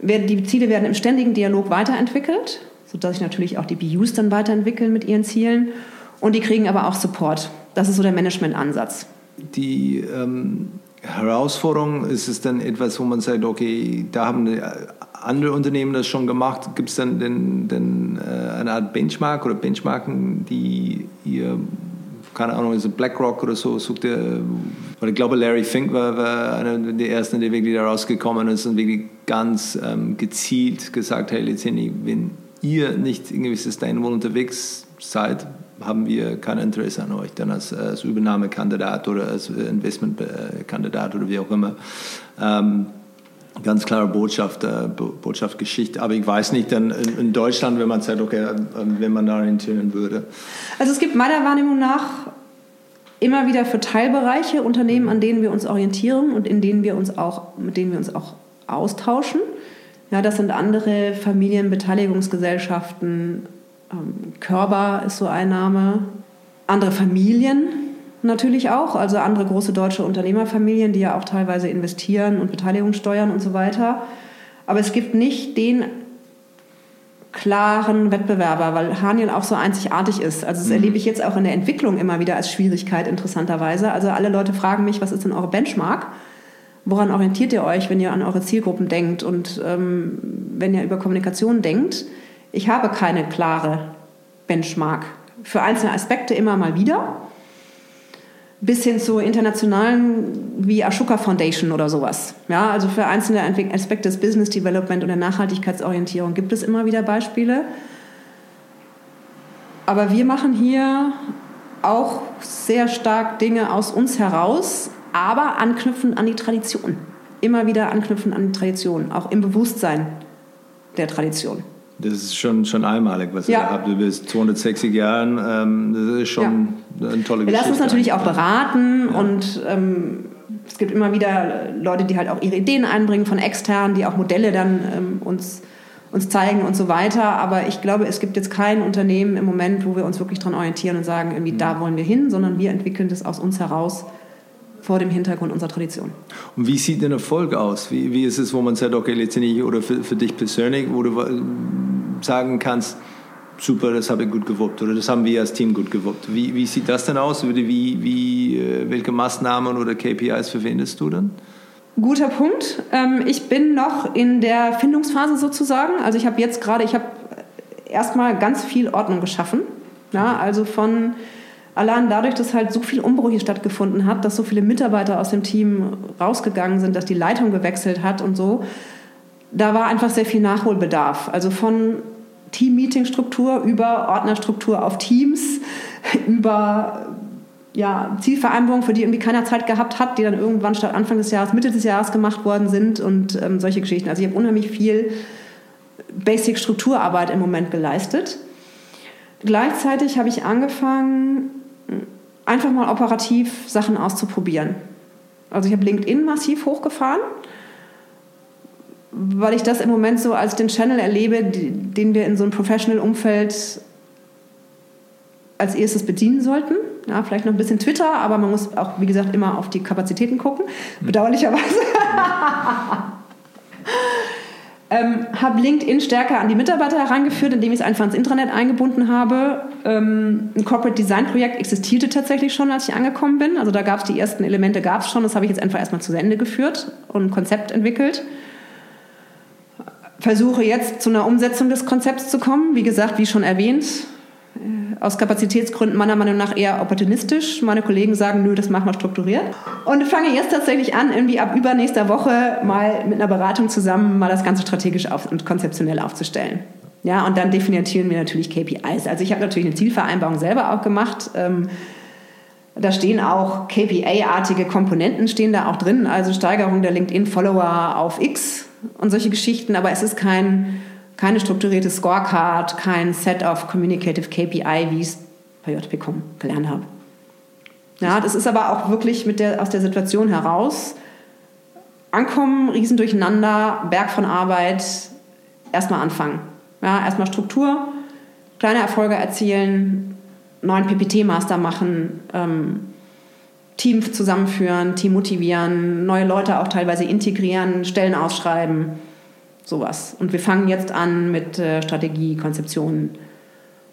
die Ziele werden im ständigen Dialog weiterentwickelt, sodass sich natürlich auch die BUs dann weiterentwickeln mit ihren Zielen. Und die kriegen aber auch Support. Das ist so der Managementansatz. Die ähm, Herausforderung ist es dann etwas, wo man sagt, okay, da haben andere Unternehmen das schon gemacht. Gibt es dann den, den, äh, eine Art Benchmark oder Benchmarken, die ihr keine Ahnung, also BlackRock oder so, sucht ihr, oder ich glaube Larry Fink war, war einer der ersten, der wirklich da rausgekommen ist und wirklich ganz ähm, gezielt gesagt, hey Lizini, wenn ihr nicht irgendwie sustainable unterwegs seid, haben wir kein Interesse an euch, dann als, als Übernahmekandidat oder als Investmentkandidat oder wie auch immer. Ähm, ganz klare Botschaft, äh, Botschaft Geschichte. Aber ich weiß nicht, dann in, in, Deutschland, wenn man sagt, okay, wenn man da orientieren würde. Also es gibt meiner Wahrnehmung nach immer wieder für Teilbereiche Unternehmen, an denen wir uns orientieren und in denen wir uns auch, mit denen wir uns auch austauschen. Ja, das sind andere Familienbeteiligungsgesellschaften, ähm, Körber ist so ein Name. Andere Familien natürlich auch, also andere große deutsche Unternehmerfamilien, die ja auch teilweise investieren und Beteiligung steuern und so weiter. Aber es gibt nicht den klaren Wettbewerber, weil Haniel auch so einzigartig ist. Also das mhm. erlebe ich jetzt auch in der Entwicklung immer wieder als Schwierigkeit interessanterweise. Also alle Leute fragen mich, was ist denn eure Benchmark? Woran orientiert ihr euch, wenn ihr an eure Zielgruppen denkt und ähm, wenn ihr über Kommunikation denkt? Ich habe keine klare Benchmark. Für einzelne Aspekte immer mal wieder, bis hin zu internationalen wie Ashoka Foundation oder sowas. Ja, also für einzelne Aspekte des Business Development und der Nachhaltigkeitsorientierung gibt es immer wieder Beispiele. Aber wir machen hier auch sehr stark Dinge aus uns heraus, aber anknüpfen an die Tradition. Immer wieder anknüpfen an die Tradition, auch im Bewusstsein der Tradition. Das ist schon, schon einmalig, was ja. ihr habt. Du bist 260 Jahren, ähm, das ist schon ja. eine tolle Geschichte. Wir lassen uns natürlich auch beraten ja. und ähm, es gibt immer wieder Leute, die halt auch ihre Ideen einbringen von extern, die auch Modelle dann ähm, uns, uns zeigen und so weiter. Aber ich glaube, es gibt jetzt kein Unternehmen im Moment, wo wir uns wirklich daran orientieren und sagen, irgendwie mhm. da wollen wir hin, sondern wir entwickeln das aus uns heraus vor dem Hintergrund unserer Tradition. Und wie sieht denn Erfolg aus? Wie, wie ist es, wo man sagt, okay, letztendlich oder für, für dich persönlich, wo du sagen kannst, super, das habe ich gut gewuppt oder das haben wir als Team gut gewuppt. Wie, wie sieht das denn aus? Wie, wie, äh, welche Maßnahmen oder KPIs verwendest du dann? Guter Punkt. Ähm, ich bin noch in der Findungsphase sozusagen. Also ich habe jetzt gerade, ich habe erstmal ganz viel Ordnung geschaffen. Ja, also von allein dadurch, dass halt so viel Umbruch hier stattgefunden hat, dass so viele Mitarbeiter aus dem Team rausgegangen sind, dass die Leitung gewechselt hat und so, da war einfach sehr viel Nachholbedarf. Also von Team-Meeting-Struktur über Ordnerstruktur auf Teams, über ja, Zielvereinbarungen, für die irgendwie keiner Zeit gehabt hat, die dann irgendwann statt Anfang des Jahres, Mitte des Jahres gemacht worden sind und ähm, solche Geschichten. Also ich habe unheimlich viel Basic-Strukturarbeit im Moment geleistet. Gleichzeitig habe ich angefangen, einfach mal operativ Sachen auszuprobieren. Also ich habe LinkedIn massiv hochgefahren weil ich das im Moment so als den Channel erlebe, den wir in so einem Professional-Umfeld als erstes bedienen sollten. Ja, vielleicht noch ein bisschen Twitter, aber man muss auch, wie gesagt, immer auf die Kapazitäten gucken, hm. bedauerlicherweise. [LAUGHS] ähm, habe LinkedIn stärker an die Mitarbeiter herangeführt, indem ich es einfach ins Intranet eingebunden habe. Ähm, ein Corporate Design Projekt existierte tatsächlich schon, als ich angekommen bin. Also da gab es die ersten Elemente, gab es schon. Das habe ich jetzt einfach erstmal zu Ende geführt und ein Konzept entwickelt versuche jetzt zu einer Umsetzung des Konzepts zu kommen. Wie gesagt, wie schon erwähnt, äh, aus Kapazitätsgründen meiner Meinung nach eher opportunistisch. Meine Kollegen sagen, nö, das machen wir strukturiert. Und fange jetzt tatsächlich an, irgendwie ab übernächster Woche mal mit einer Beratung zusammen mal das Ganze strategisch auf und konzeptionell aufzustellen. Ja, und dann definieren wir natürlich KPIs. Also ich habe natürlich eine Zielvereinbarung selber auch gemacht. Ähm, Da stehen auch KPA-artige Komponenten stehen da auch drin, also Steigerung der LinkedIn-Follower auf X und solche Geschichten, aber es ist kein, keine strukturierte Scorecard, kein Set of Communicative KPI, wie ich es bei JPCom gelernt habe. Ja, das ist aber auch wirklich mit der, aus der Situation heraus. Ankommen, Riesendurcheinander, Berg von Arbeit, erstmal anfangen. Ja, erstmal Struktur, kleine Erfolge erzielen, neuen PPT-Master machen, ähm, Team zusammenführen, Team motivieren, neue Leute auch teilweise integrieren, Stellen ausschreiben, sowas. Und wir fangen jetzt an mit äh, Strategie, Konzeption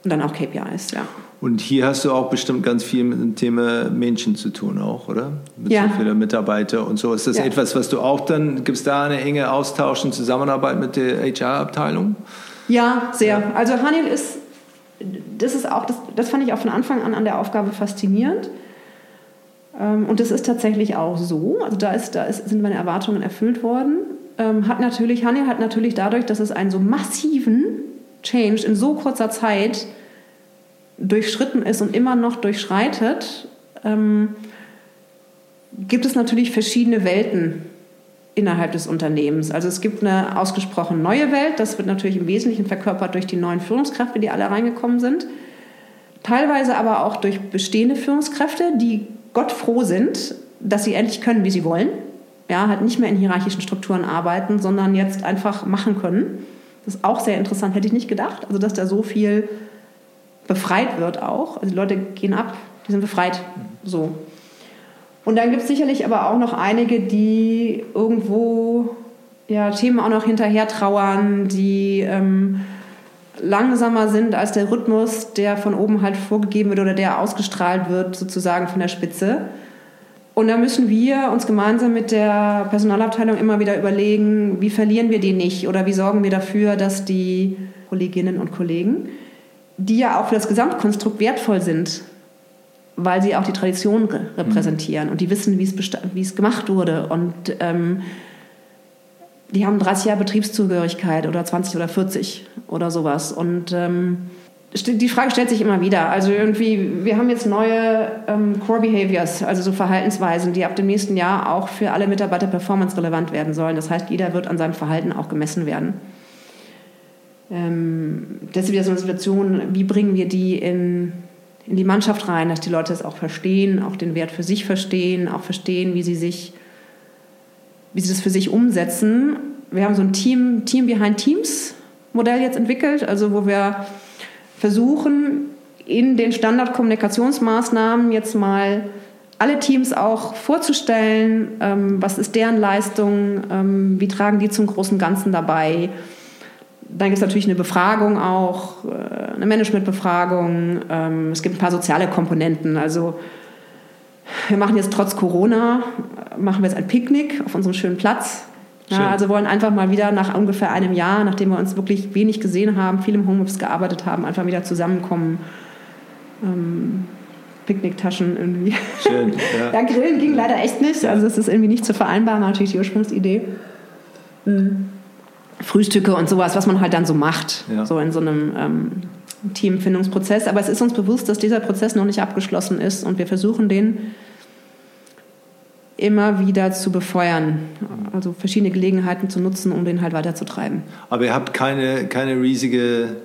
und dann auch KPIs, ja. Und hier hast du auch bestimmt ganz viel mit dem Thema Menschen zu tun, auch, oder? Mit ja. so vielen Mitarbeiter und so. Ist das ja. etwas, was du auch dann, gibt es da eine enge Austausch und Zusammenarbeit mit der HR-Abteilung? Ja, sehr. Ja. Also Haniel ist, das ist auch, das, das fand ich auch von Anfang an an der Aufgabe faszinierend. Ähm, und das ist tatsächlich auch so. Also da, ist, da ist, sind meine Erwartungen erfüllt worden. Ähm, hat natürlich, Haniel hat natürlich dadurch, dass es einen so massiven Change in so kurzer Zeit durchschritten ist und immer noch durchschreitet, ähm, gibt es natürlich verschiedene Welten innerhalb des Unternehmens. Also es gibt eine ausgesprochen neue Welt, das wird natürlich im Wesentlichen verkörpert durch die neuen Führungskräfte, die alle reingekommen sind. Teilweise aber auch durch bestehende Führungskräfte, die Gott froh sind, dass sie endlich können, wie sie wollen. Ja, halt nicht mehr in hierarchischen Strukturen arbeiten, sondern jetzt einfach machen können. Das ist auch sehr interessant, hätte ich nicht gedacht. Also, dass da so viel befreit wird auch. Also die Leute gehen ab, die sind befreit. So. Und dann gibt es sicherlich aber auch noch einige, die irgendwo ja, Themen auch noch hinterher trauern, die ähm, langsamer sind als der Rhythmus, der von oben halt vorgegeben wird oder der ausgestrahlt wird, sozusagen von der Spitze. Und da müssen wir uns gemeinsam mit der Personalabteilung immer wieder überlegen, wie verlieren wir die nicht oder wie sorgen wir dafür, dass die Kolleginnen und Kollegen die ja auch für das Gesamtkonstrukt wertvoll sind, weil sie auch die Tradition re repräsentieren und die wissen, wie es gemacht wurde. Und ähm, die haben 30 Jahre Betriebszugehörigkeit oder 20 oder 40 oder sowas. Und ähm, die Frage stellt sich immer wieder. Also irgendwie, wir haben jetzt neue ähm, Core Behaviors, also so Verhaltensweisen, die ab dem nächsten Jahr auch für alle Mitarbeiter performance relevant werden sollen. Das heißt, jeder wird an seinem Verhalten auch gemessen werden ähm, das ist wieder so eine Situation, wie bringen wir die in, in die Mannschaft rein, dass die Leute es auch verstehen, auch den Wert für sich verstehen, auch verstehen, wie sie sich, wie sie das für sich umsetzen. Wir haben so ein Team, Team Behind Teams Modell jetzt entwickelt, also wo wir versuchen, in den Standardkommunikationsmaßnahmen jetzt mal alle Teams auch vorzustellen, ähm, was ist deren Leistung, ähm, wie tragen die zum großen Ganzen dabei, dann gibt es natürlich eine Befragung auch, äh, eine Managementbefragung. Ähm, es gibt ein paar soziale Komponenten. Also wir machen jetzt trotz Corona, machen wir jetzt ein Picknick auf unserem schönen Platz. Ja, also wollen einfach mal wieder nach ungefähr einem Jahr, nachdem wir uns wirklich wenig gesehen haben, viel im Homeoffice gearbeitet haben, einfach wieder zusammenkommen. Ähm, Picknicktaschen irgendwie. Schön. Ja. [LAUGHS] ja, Grillen ging leider echt nicht. Also es ist irgendwie nicht zu vereinbaren, war natürlich die Ursprungsidee. Mhm. Frühstücke und sowas, was man halt dann so macht, ja. so in so einem ähm, Teamfindungsprozess. Aber es ist uns bewusst, dass dieser Prozess noch nicht abgeschlossen ist und wir versuchen den immer wieder zu befeuern, also verschiedene Gelegenheiten zu nutzen, um den halt weiterzutreiben. Aber ihr habt keine, keine riesige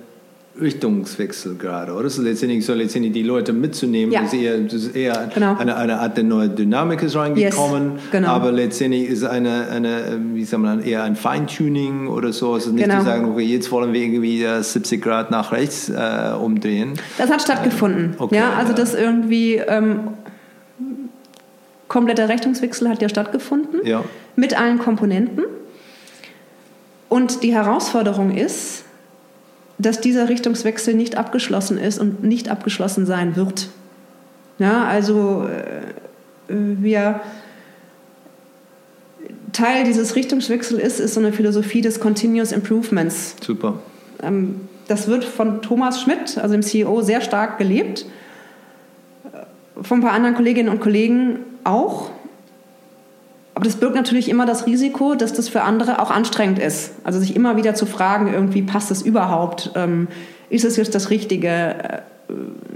Richtungswechsel gerade, oder? So letztendlich, so letztendlich die Leute mitzunehmen, ja. ist eher, das ist eher genau. eine, eine Art der neue Dynamik ist reingekommen, yes, genau. aber letztendlich ist eine, eine wie sagt man, eher ein Feintuning oder so. Es ist nicht genau. zu sagen, okay, jetzt wollen wir irgendwie 70 Grad nach rechts äh, umdrehen. Das hat stattgefunden. Ähm, okay, ja, also das irgendwie ähm, kompletter Richtungswechsel hat ja stattgefunden ja. mit allen Komponenten. Und die Herausforderung ist, dass dieser Richtungswechsel nicht abgeschlossen ist und nicht abgeschlossen sein wird. Ja, also äh, wir Teil dieses Richtungswechsels ist, ist so eine Philosophie des Continuous Improvements. Super. Ähm, das wird von Thomas Schmidt, also dem CEO, sehr stark gelebt. Von ein paar anderen Kolleginnen und Kollegen auch. Aber das birgt natürlich immer das Risiko, dass das für andere auch anstrengend ist. Also sich immer wieder zu fragen, irgendwie passt das überhaupt? Ähm, ist es jetzt das Richtige? Äh,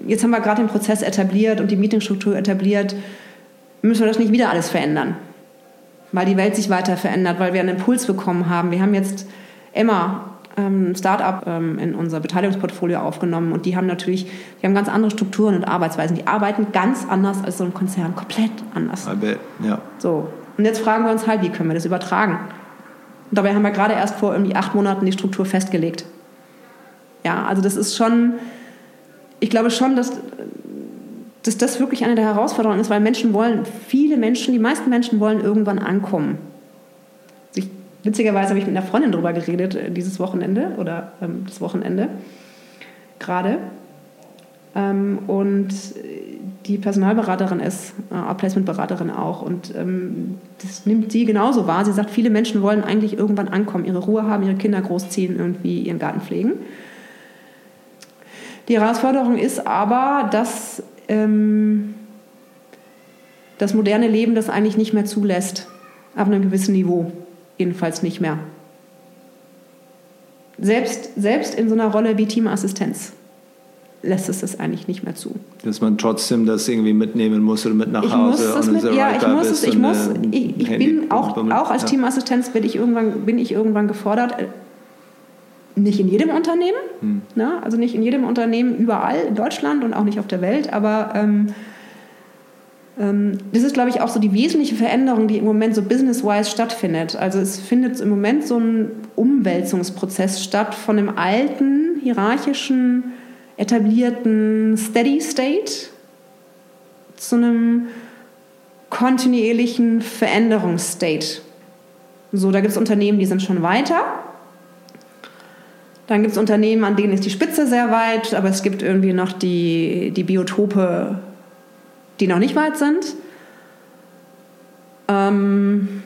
jetzt haben wir gerade den Prozess etabliert und die Meetingstruktur etabliert, müssen wir das nicht wieder alles verändern. Weil die Welt sich weiter verändert, weil wir einen Impuls bekommen haben. Wir haben jetzt Emma, ähm, Startup ähm, in unser Beteiligungsportfolio aufgenommen und die haben natürlich, die haben ganz andere Strukturen und Arbeitsweisen. Die arbeiten ganz anders als so ein Konzern, komplett anders. Ja. So. Und jetzt fragen wir uns halt, wie können wir das übertragen? Und dabei haben wir gerade erst vor irgendwie acht Monaten die Struktur festgelegt. Ja, also das ist schon, ich glaube schon, dass, dass das wirklich eine der Herausforderungen ist, weil Menschen wollen, viele Menschen, die meisten Menschen wollen irgendwann ankommen. Ich, witzigerweise habe ich mit einer Freundin darüber geredet äh, dieses Wochenende oder ähm, das Wochenende gerade. Ähm, und die Personalberaterin ist, äh, Outplacement-Beraterin auch. Und ähm, das nimmt sie genauso wahr. Sie sagt, viele Menschen wollen eigentlich irgendwann ankommen, ihre Ruhe haben, ihre Kinder großziehen, irgendwie ihren Garten pflegen. Die Herausforderung ist aber, dass ähm, das moderne Leben das eigentlich nicht mehr zulässt. Auf einem gewissen Niveau. Jedenfalls nicht mehr. Selbst, selbst in so einer Rolle wie Teamassistenz lässt es das eigentlich nicht mehr zu. Dass man trotzdem das irgendwie mitnehmen muss oder mit nach ich Hause muss mit, Ja, ich muss es, ich muss, ich, ich bin auch, auch als ja. Teamassistenz bin ich, irgendwann, bin ich irgendwann gefordert, nicht in jedem Unternehmen, hm. ne? also nicht in jedem Unternehmen überall in Deutschland und auch nicht auf der Welt, aber ähm, ähm, das ist, glaube ich, auch so die wesentliche Veränderung, die im Moment so business-wise stattfindet. Also es findet im Moment so ein Umwälzungsprozess statt von dem alten, hierarchischen, etablierten Steady State zu einem kontinuierlichen Veränderungsstate. So, da gibt es Unternehmen, die sind schon weiter dann gibt es Unternehmen, an denen ist die Spitze sehr weit, aber es gibt irgendwie noch die, die Biotope, die noch nicht weit sind. Ähm,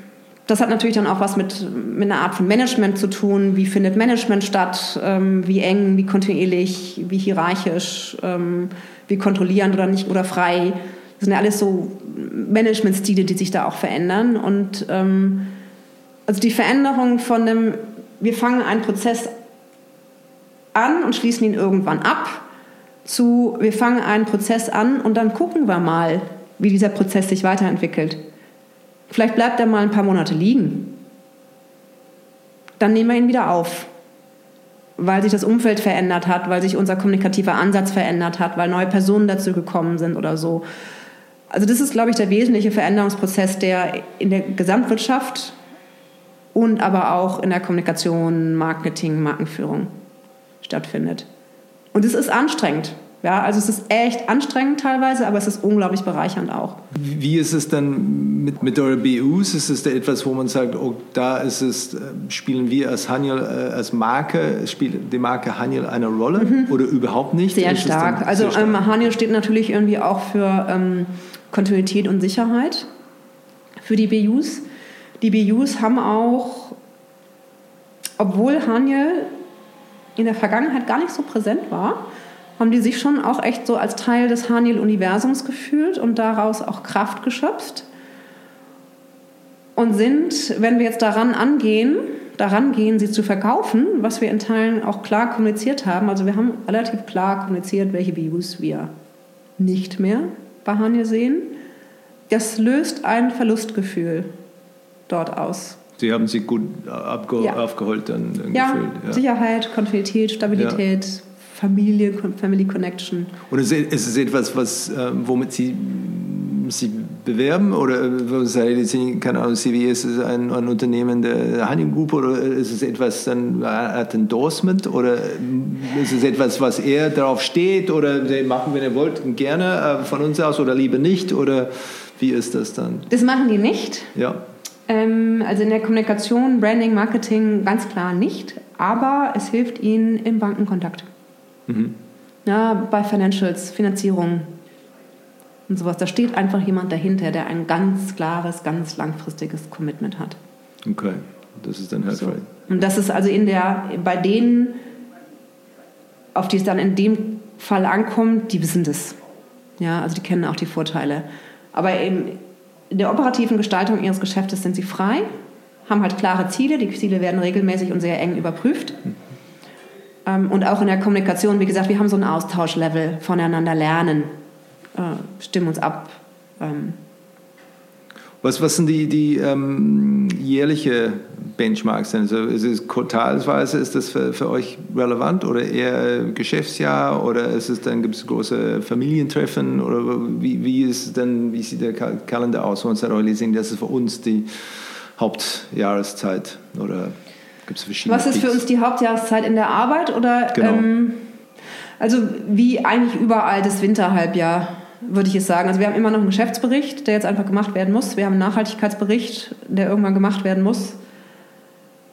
das hat natürlich dann auch was mit, mit einer Art von Management zu tun. Wie findet Management statt? Ähm, wie eng, wie kontinuierlich, wie hierarchisch, ähm, wie kontrollierend oder nicht oder frei. Das sind ja alles so Managementstile, die sich da auch verändern. Und ähm, also die Veränderung von dem, wir fangen einen Prozess an und schließen ihn irgendwann ab, zu wir fangen einen Prozess an und dann gucken wir mal, wie dieser Prozess sich weiterentwickelt. Vielleicht bleibt er mal ein paar Monate liegen. Dann nehmen wir ihn wieder auf, weil sich das Umfeld verändert hat, weil sich unser kommunikativer Ansatz verändert hat, weil neue Personen dazu gekommen sind oder so. Also das ist, glaube ich, der wesentliche Veränderungsprozess, der in der Gesamtwirtschaft und aber auch in der Kommunikation, Marketing, Markenführung stattfindet. Und es ist anstrengend. Ja, also es ist echt anstrengend teilweise, aber es ist unglaublich bereichernd auch. Wie ist es dann mit, mit euren BUs? Ist es da etwas, wo man sagt, oh, da ist es, äh, spielen wir als Haniel, äh, als Marke, spielt die Marke Haniel eine Rolle mhm. oder überhaupt nicht? Sehr ist stark. Also sehr stark? Ähm, Haniel steht natürlich irgendwie auch für ähm, Kontinuität und Sicherheit für die BUs. Die BUs haben auch, obwohl Haniel in der Vergangenheit gar nicht so präsent war, haben die sich schon auch echt so als Teil des Haniel-Universums gefühlt und daraus auch Kraft geschöpft. Und sind, wenn wir jetzt daran angehen, daran gehen, sie zu verkaufen, was wir in Teilen auch klar kommuniziert haben. Also wir haben relativ klar kommuniziert, welche Views wir nicht mehr bei Haniel sehen. Das löst ein Verlustgefühl dort aus. Sie haben sich gut abge ja. aufgeholt dann, ja. Ja, Sicherheit, Kontinuität, Stabilität, ja. Familie, Family Connection. Und ist es etwas, was, äh, womit Sie sich bewerben oder äh, keine Ahnung, CVS ist ein, ein Unternehmen der Honey Group oder ist es etwas dann ein Endorsement oder ist es etwas, was er darauf steht oder machen, wenn ihr wollt, gerne äh, von uns aus oder lieber nicht oder wie ist das dann? Das machen die nicht. Ja. Ähm, also in der Kommunikation, Branding, Marketing ganz klar nicht, aber es hilft ihnen im Bankenkontakt. Mhm. Ja, bei Financials, Finanzierung und sowas. Da steht einfach jemand dahinter, der ein ganz klares, ganz langfristiges Commitment hat. Okay, das ist dann hilfreich. So. Und das ist also in der, bei denen, auf die es dann in dem Fall ankommt, die wissen das. Ja, also die kennen auch die Vorteile. Aber eben in der operativen Gestaltung ihres Geschäftes sind sie frei, haben halt klare Ziele. Die Ziele werden regelmäßig und sehr eng überprüft. Ähm, und auch in der Kommunikation, wie gesagt, wir haben so ein Austauschlevel, voneinander lernen, äh, stimmen uns ab. Ähm. Was, was sind die, die ähm, jährliche Benchmarks? Also ist es quartalsweise, ist das für, für euch relevant oder eher Geschäftsjahr oder ist es dann, gibt es große Familientreffen oder wie, wie ist denn, wie sieht der Kalender aus? Und realisieren, das ist für uns die Hauptjahreszeit oder gibt es verschiedene? Was ist für uns die Hauptjahreszeit in der Arbeit oder? Genau. Ähm, also wie eigentlich überall das Winterhalbjahr würde ich es sagen. Also wir haben immer noch einen Geschäftsbericht, der jetzt einfach gemacht werden muss. Wir haben einen Nachhaltigkeitsbericht, der irgendwann gemacht werden muss.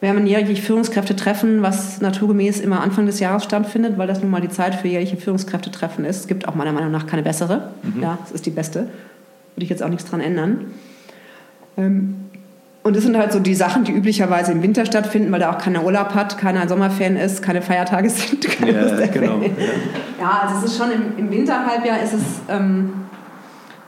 Wir haben ein jährliches Führungskräftetreffen, was naturgemäß immer Anfang des Jahres stattfindet, weil das nun mal die Zeit für jährliche Führungskräftetreffen ist. Es gibt auch meiner Meinung nach keine bessere. Mhm. Ja, es ist die beste. Würde ich jetzt auch nichts dran ändern. Ähm, und das sind halt so die Sachen, die üblicherweise im Winter stattfinden, weil da auch keiner Urlaub hat, keiner ein Sommerfan ist, keine Feiertage sind. [LAUGHS] ja, genau. Ja. ja. also es ist schon im, im Winterhalbjahr ist es ähm,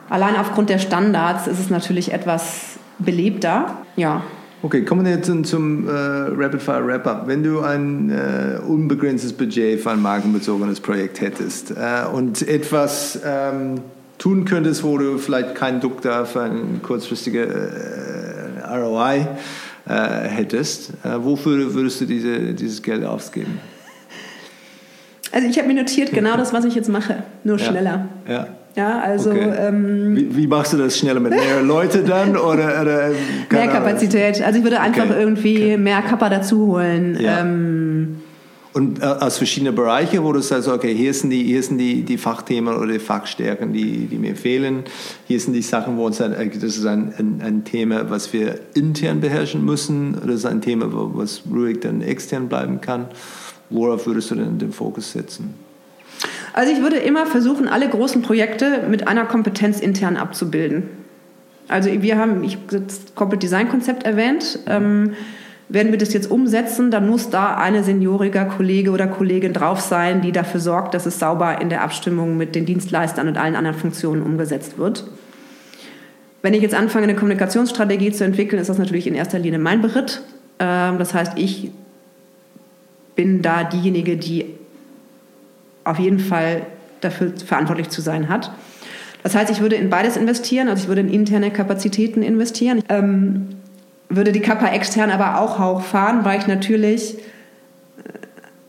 allein aufgrund der Standards ist es natürlich etwas belebter. Ja. Okay, kommen wir jetzt zum, zum äh, Rapid Fire Wrap-Up. Wenn du ein äh, unbegrenztes Budget für ein markenbezogenes Projekt hättest äh, und etwas ähm, tun könntest, wo du vielleicht keinen Druck da für eine kurzfristige äh, ROI äh, hättest, äh, wofür würdest du diese, dieses Geld ausgeben? Also ich habe mir notiert genau das, was ich jetzt mache, nur ja. schneller. Ja. Ja, also. Okay. Ähm, wie, wie, machst du das schneller mit mehr Leute dann oder, oder mehr Kapazität? Also ich würde einfach okay. irgendwie okay. mehr Kappa dazu holen. Ja. Ähm, und äh, aus verschiedenen Bereichen, wo du sagst, okay, hier sind die, hier sind die, die Fachthemen oder die Fachstärken, die, die mir fehlen. Hier sind die Sachen, wo uns dann, äh, das ist ein, ein, ein, Thema, was wir intern beherrschen müssen. Oder das ist ein Thema, was ruhig dann extern bleiben kann. Worauf würdest du denn den Fokus setzen? Also ich würde immer versuchen, alle großen Projekte mit einer Kompetenz intern abzubilden. Also wir haben, ich habe das Corporate Design Konzept erwähnt. Ähm, werden wir das jetzt umsetzen, dann muss da eine senioriger Kollege oder Kollegin drauf sein, die dafür sorgt, dass es sauber in der Abstimmung mit den Dienstleistern und allen anderen Funktionen umgesetzt wird. Wenn ich jetzt anfange, eine Kommunikationsstrategie zu entwickeln, ist das natürlich in erster Linie mein Beritt. Ähm, das heißt, ich bin da diejenige, die auf jeden Fall dafür verantwortlich zu sein hat. Das heißt, ich würde in beides investieren, also ich würde in interne Kapazitäten investieren, ähm, würde die Kappa extern aber auch hochfahren, weil ich natürlich, äh,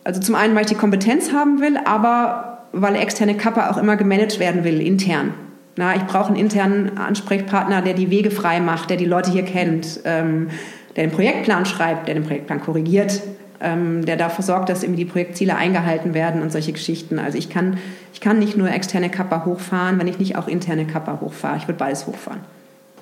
also zum einen, weil ich die Kompetenz haben will, aber weil externe Kappa auch immer gemanagt werden will, intern. Na, ich brauche einen internen Ansprechpartner, der die Wege frei macht, der die Leute hier kennt, ähm, der den Projektplan schreibt, der den Projektplan korrigiert, ähm, der dafür sorgt, dass irgendwie die Projektziele eingehalten werden und solche Geschichten. Also ich kann, ich kann nicht nur externe Kappa hochfahren, wenn ich nicht auch interne Kappa hochfahre. Ich würde beides hochfahren.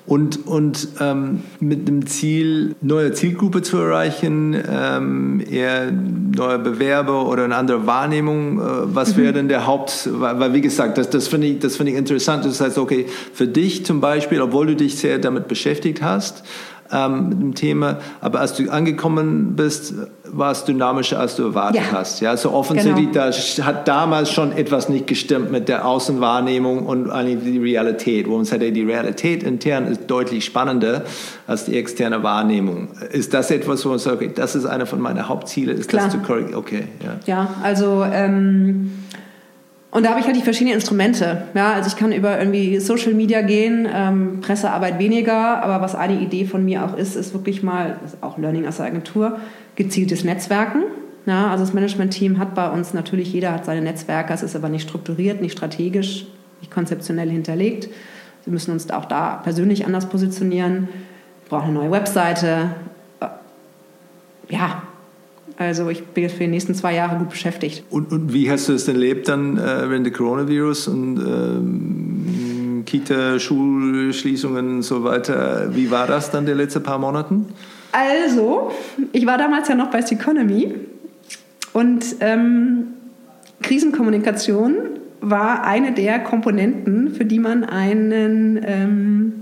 Und, und ähm, mit dem Ziel, neue Zielgruppe zu erreichen, ähm, eher neue Bewerber oder eine andere Wahrnehmung, äh, was mhm. wäre denn der Haupt, weil, weil wie gesagt, das, das finde ich, das find ich interessant. Das heißt, okay, für dich zum Beispiel, obwohl du dich sehr damit beschäftigt hast, ähm, mit dem Thema. Aber als du angekommen bist, war es dynamischer, als du erwartet ja. hast. Ja, so offensichtlich genau. da hat damals schon etwas nicht gestimmt mit der Außenwahrnehmung und eigentlich die Realität. Wo man sagt, die Realität intern ist deutlich spannender als die externe Wahrnehmung. Ist das etwas, wo man sagt, okay, das ist einer von meinen Hauptzielen, ist Klar. das zu korrigieren? Okay, ja. Ja, also ähm und da habe ich halt die verschiedenen Instrumente. Ja, also ich kann über irgendwie Social Media gehen, ähm, Pressearbeit weniger, aber was eine Idee von mir auch ist, ist wirklich mal, ist auch Learning aus der Agentur, gezieltes Netzwerken. Ja, also das Management-Team hat bei uns natürlich, jeder hat seine Netzwerke, es ist aber nicht strukturiert, nicht strategisch, nicht konzeptionell hinterlegt. Wir müssen uns auch da persönlich anders positionieren. Wir brauchen eine neue Webseite. Ja, also ich bin jetzt für die nächsten zwei Jahre gut beschäftigt. Und, und wie hast du es denn erlebt dann äh, während der Coronavirus und ähm, Kita, Schulschließungen und so weiter? Wie war das dann die letzten paar Monate? Also, ich war damals ja noch bei Seconomy und ähm, Krisenkommunikation war eine der Komponenten, für die man einen ähm,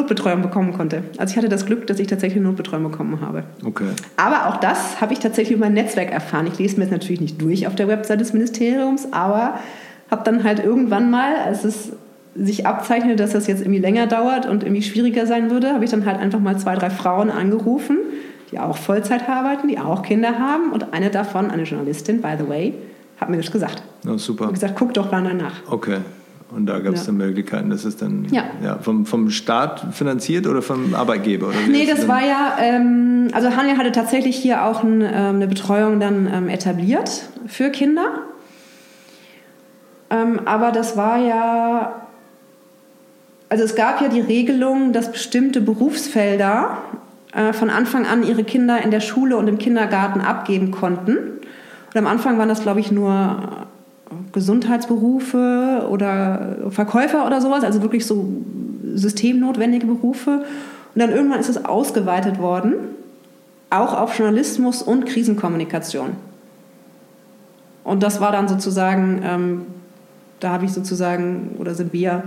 Notbetreuung bekommen konnte. Also ich hatte das Glück, dass ich tatsächlich Notbetreuung bekommen habe. Okay. Aber auch das habe ich tatsächlich über mein Netzwerk erfahren. Ich lese mir jetzt natürlich nicht durch auf der Website des Ministeriums, aber habe dann halt irgendwann mal, als es sich abzeichnete, dass das jetzt irgendwie länger dauert und irgendwie schwieriger sein würde, habe ich dann halt einfach mal zwei, drei Frauen angerufen, die auch Vollzeit arbeiten, die auch Kinder haben. Und eine davon, eine Journalistin, by the way, hat mir das gesagt. Oh, super. Und gesagt, guck doch mal danach. Okay. Und da gab es ja. dann Möglichkeiten, das ist dann ja. ja. vom, vom Staat finanziert oder vom Arbeitgeber? Oder nee, das war ja, ähm, also Hanja hatte tatsächlich hier auch ein, ähm, eine Betreuung dann ähm, etabliert für Kinder. Ähm, aber das war ja, also es gab ja die Regelung, dass bestimmte Berufsfelder äh, von Anfang an ihre Kinder in der Schule und im Kindergarten abgeben konnten. Und am Anfang waren das, glaube ich, nur Gesundheitsberufe oder Verkäufer oder sowas, also wirklich so systemnotwendige Berufe. Und dann irgendwann ist es ausgeweitet worden, auch auf Journalismus und Krisenkommunikation. Und das war dann sozusagen, ähm, da habe ich sozusagen, oder sind wir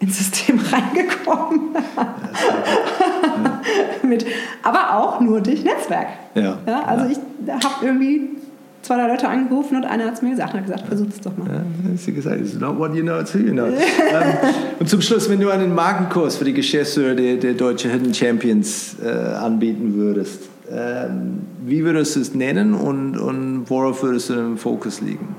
ins System [LAUGHS] reingekommen. Ja, [LAUGHS] Mit, aber auch nur durch Netzwerk. Ja, ja also ich habe irgendwie zwei, drei Leute angerufen und einer hat es mir gesagt und hat gesagt, versuch es doch mal. Ja, sie gesagt, it's not what you know, it's who you know. ähm, und zum Schluss, wenn du einen Markenkurs für die Geschäftsführer der, der Deutsche Hidden Champions äh, anbieten würdest, ähm, wie würdest du es nennen und, und worauf würdest du den Fokus liegen?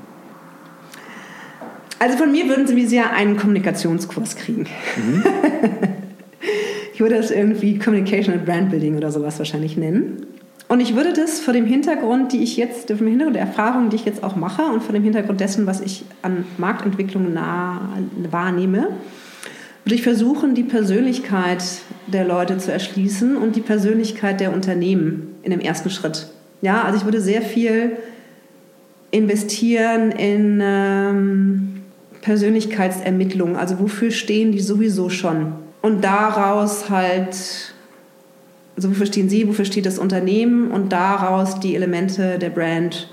Also von mir würden Sie sehr einen Kommunikationskurs kriegen. Mhm. [LAUGHS] ich würde das irgendwie Communication and Brand Building oder sowas wahrscheinlich nennen. Und ich würde das vor dem Hintergrund, die ich jetzt, vor dem Hintergrund der Erfahrungen, die ich jetzt auch mache und vor dem Hintergrund dessen, was ich an Marktentwicklung nah, wahrnehme, würde ich versuchen, die Persönlichkeit der Leute zu erschließen und die Persönlichkeit der Unternehmen in dem ersten Schritt. Ja, also ich würde sehr viel investieren in ähm, Persönlichkeitsermittlung. Also wofür stehen die sowieso schon? Und daraus halt also wofür stehen Sie, wofür steht das Unternehmen und daraus die Elemente der Brand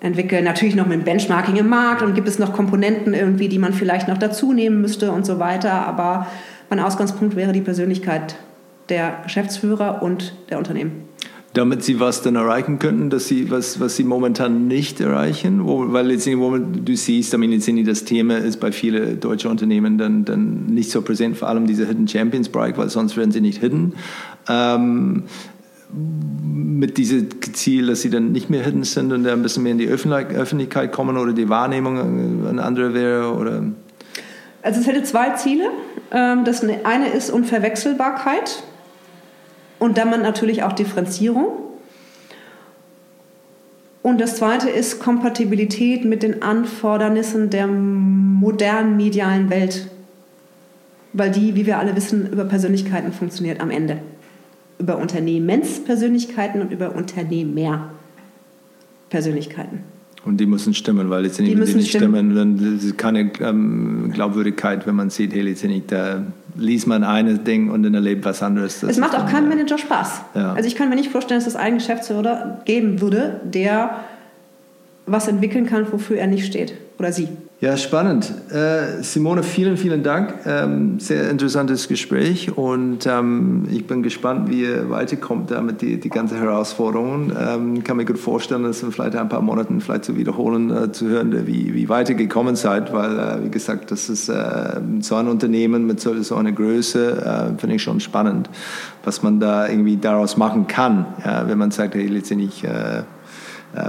entwickeln. Natürlich noch mit Benchmarking im Markt und gibt es noch Komponenten irgendwie, die man vielleicht noch dazu nehmen müsste und so weiter. Aber mein Ausgangspunkt wäre die Persönlichkeit der Geschäftsführer und der Unternehmen damit sie was dann erreichen könnten, dass sie was, was sie momentan nicht erreichen, wo, weil jetzt du siehst, ich das Thema ist bei vielen deutschen Unternehmen dann, dann nicht so präsent, vor allem dieser Hidden Champions Bereich, weil sonst werden sie nicht hidden. Ähm, mit diesem Ziel, dass sie dann nicht mehr hidden sind und ein bisschen mehr in die Öffentlichkeit kommen oder die Wahrnehmung eine andere wäre oder also es hätte zwei Ziele. Ähm, das eine ist Unverwechselbarkeit und dann natürlich auch Differenzierung. Und das zweite ist Kompatibilität mit den Anfordernissen der modernen medialen Welt. Weil die, wie wir alle wissen, über Persönlichkeiten funktioniert am Ende. Über Unternehmenspersönlichkeiten und über Unternehmerpersönlichkeiten. Und die müssen stimmen, weil letztendlich, die, die nicht stimmen, dann ist keine ähm, Glaubwürdigkeit, wenn man sieht, hey, letztendlich, da liest man ein Ding und dann erlebt was anderes. Das es macht auch keinem Manager Spaß. Ja. Also ich kann mir nicht vorstellen, dass es einen Geschäftsführer geben würde, der was entwickeln kann, wofür er nicht steht oder sie. Ja, spannend. Äh, Simone, vielen, vielen Dank. Ähm, sehr interessantes Gespräch und ähm, ich bin gespannt, wie ihr weiterkommt damit, die, die ganze Herausforderung. Ähm, kann mir gut vorstellen, dass wir vielleicht ein paar Monaten vielleicht zu wiederholen, äh, zu hören, wie, wie weiter gekommen seid, weil, äh, wie gesagt, das ist äh, so ein Unternehmen mit so, so einer Größe, äh, finde ich schon spannend, was man da irgendwie daraus machen kann, ja, wenn man sagt, hey, letztendlich äh,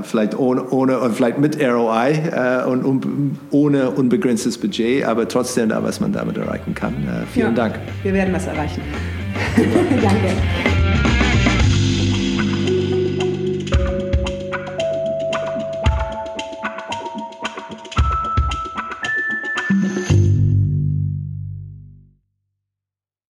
vielleicht ohne, ohne äh, vielleicht mit ROI äh, und um, ohne unbegrenztes Budget, aber trotzdem da, was man damit erreichen kann. Äh, vielen ja, Dank. Wir werden was erreichen. [LAUGHS] Danke.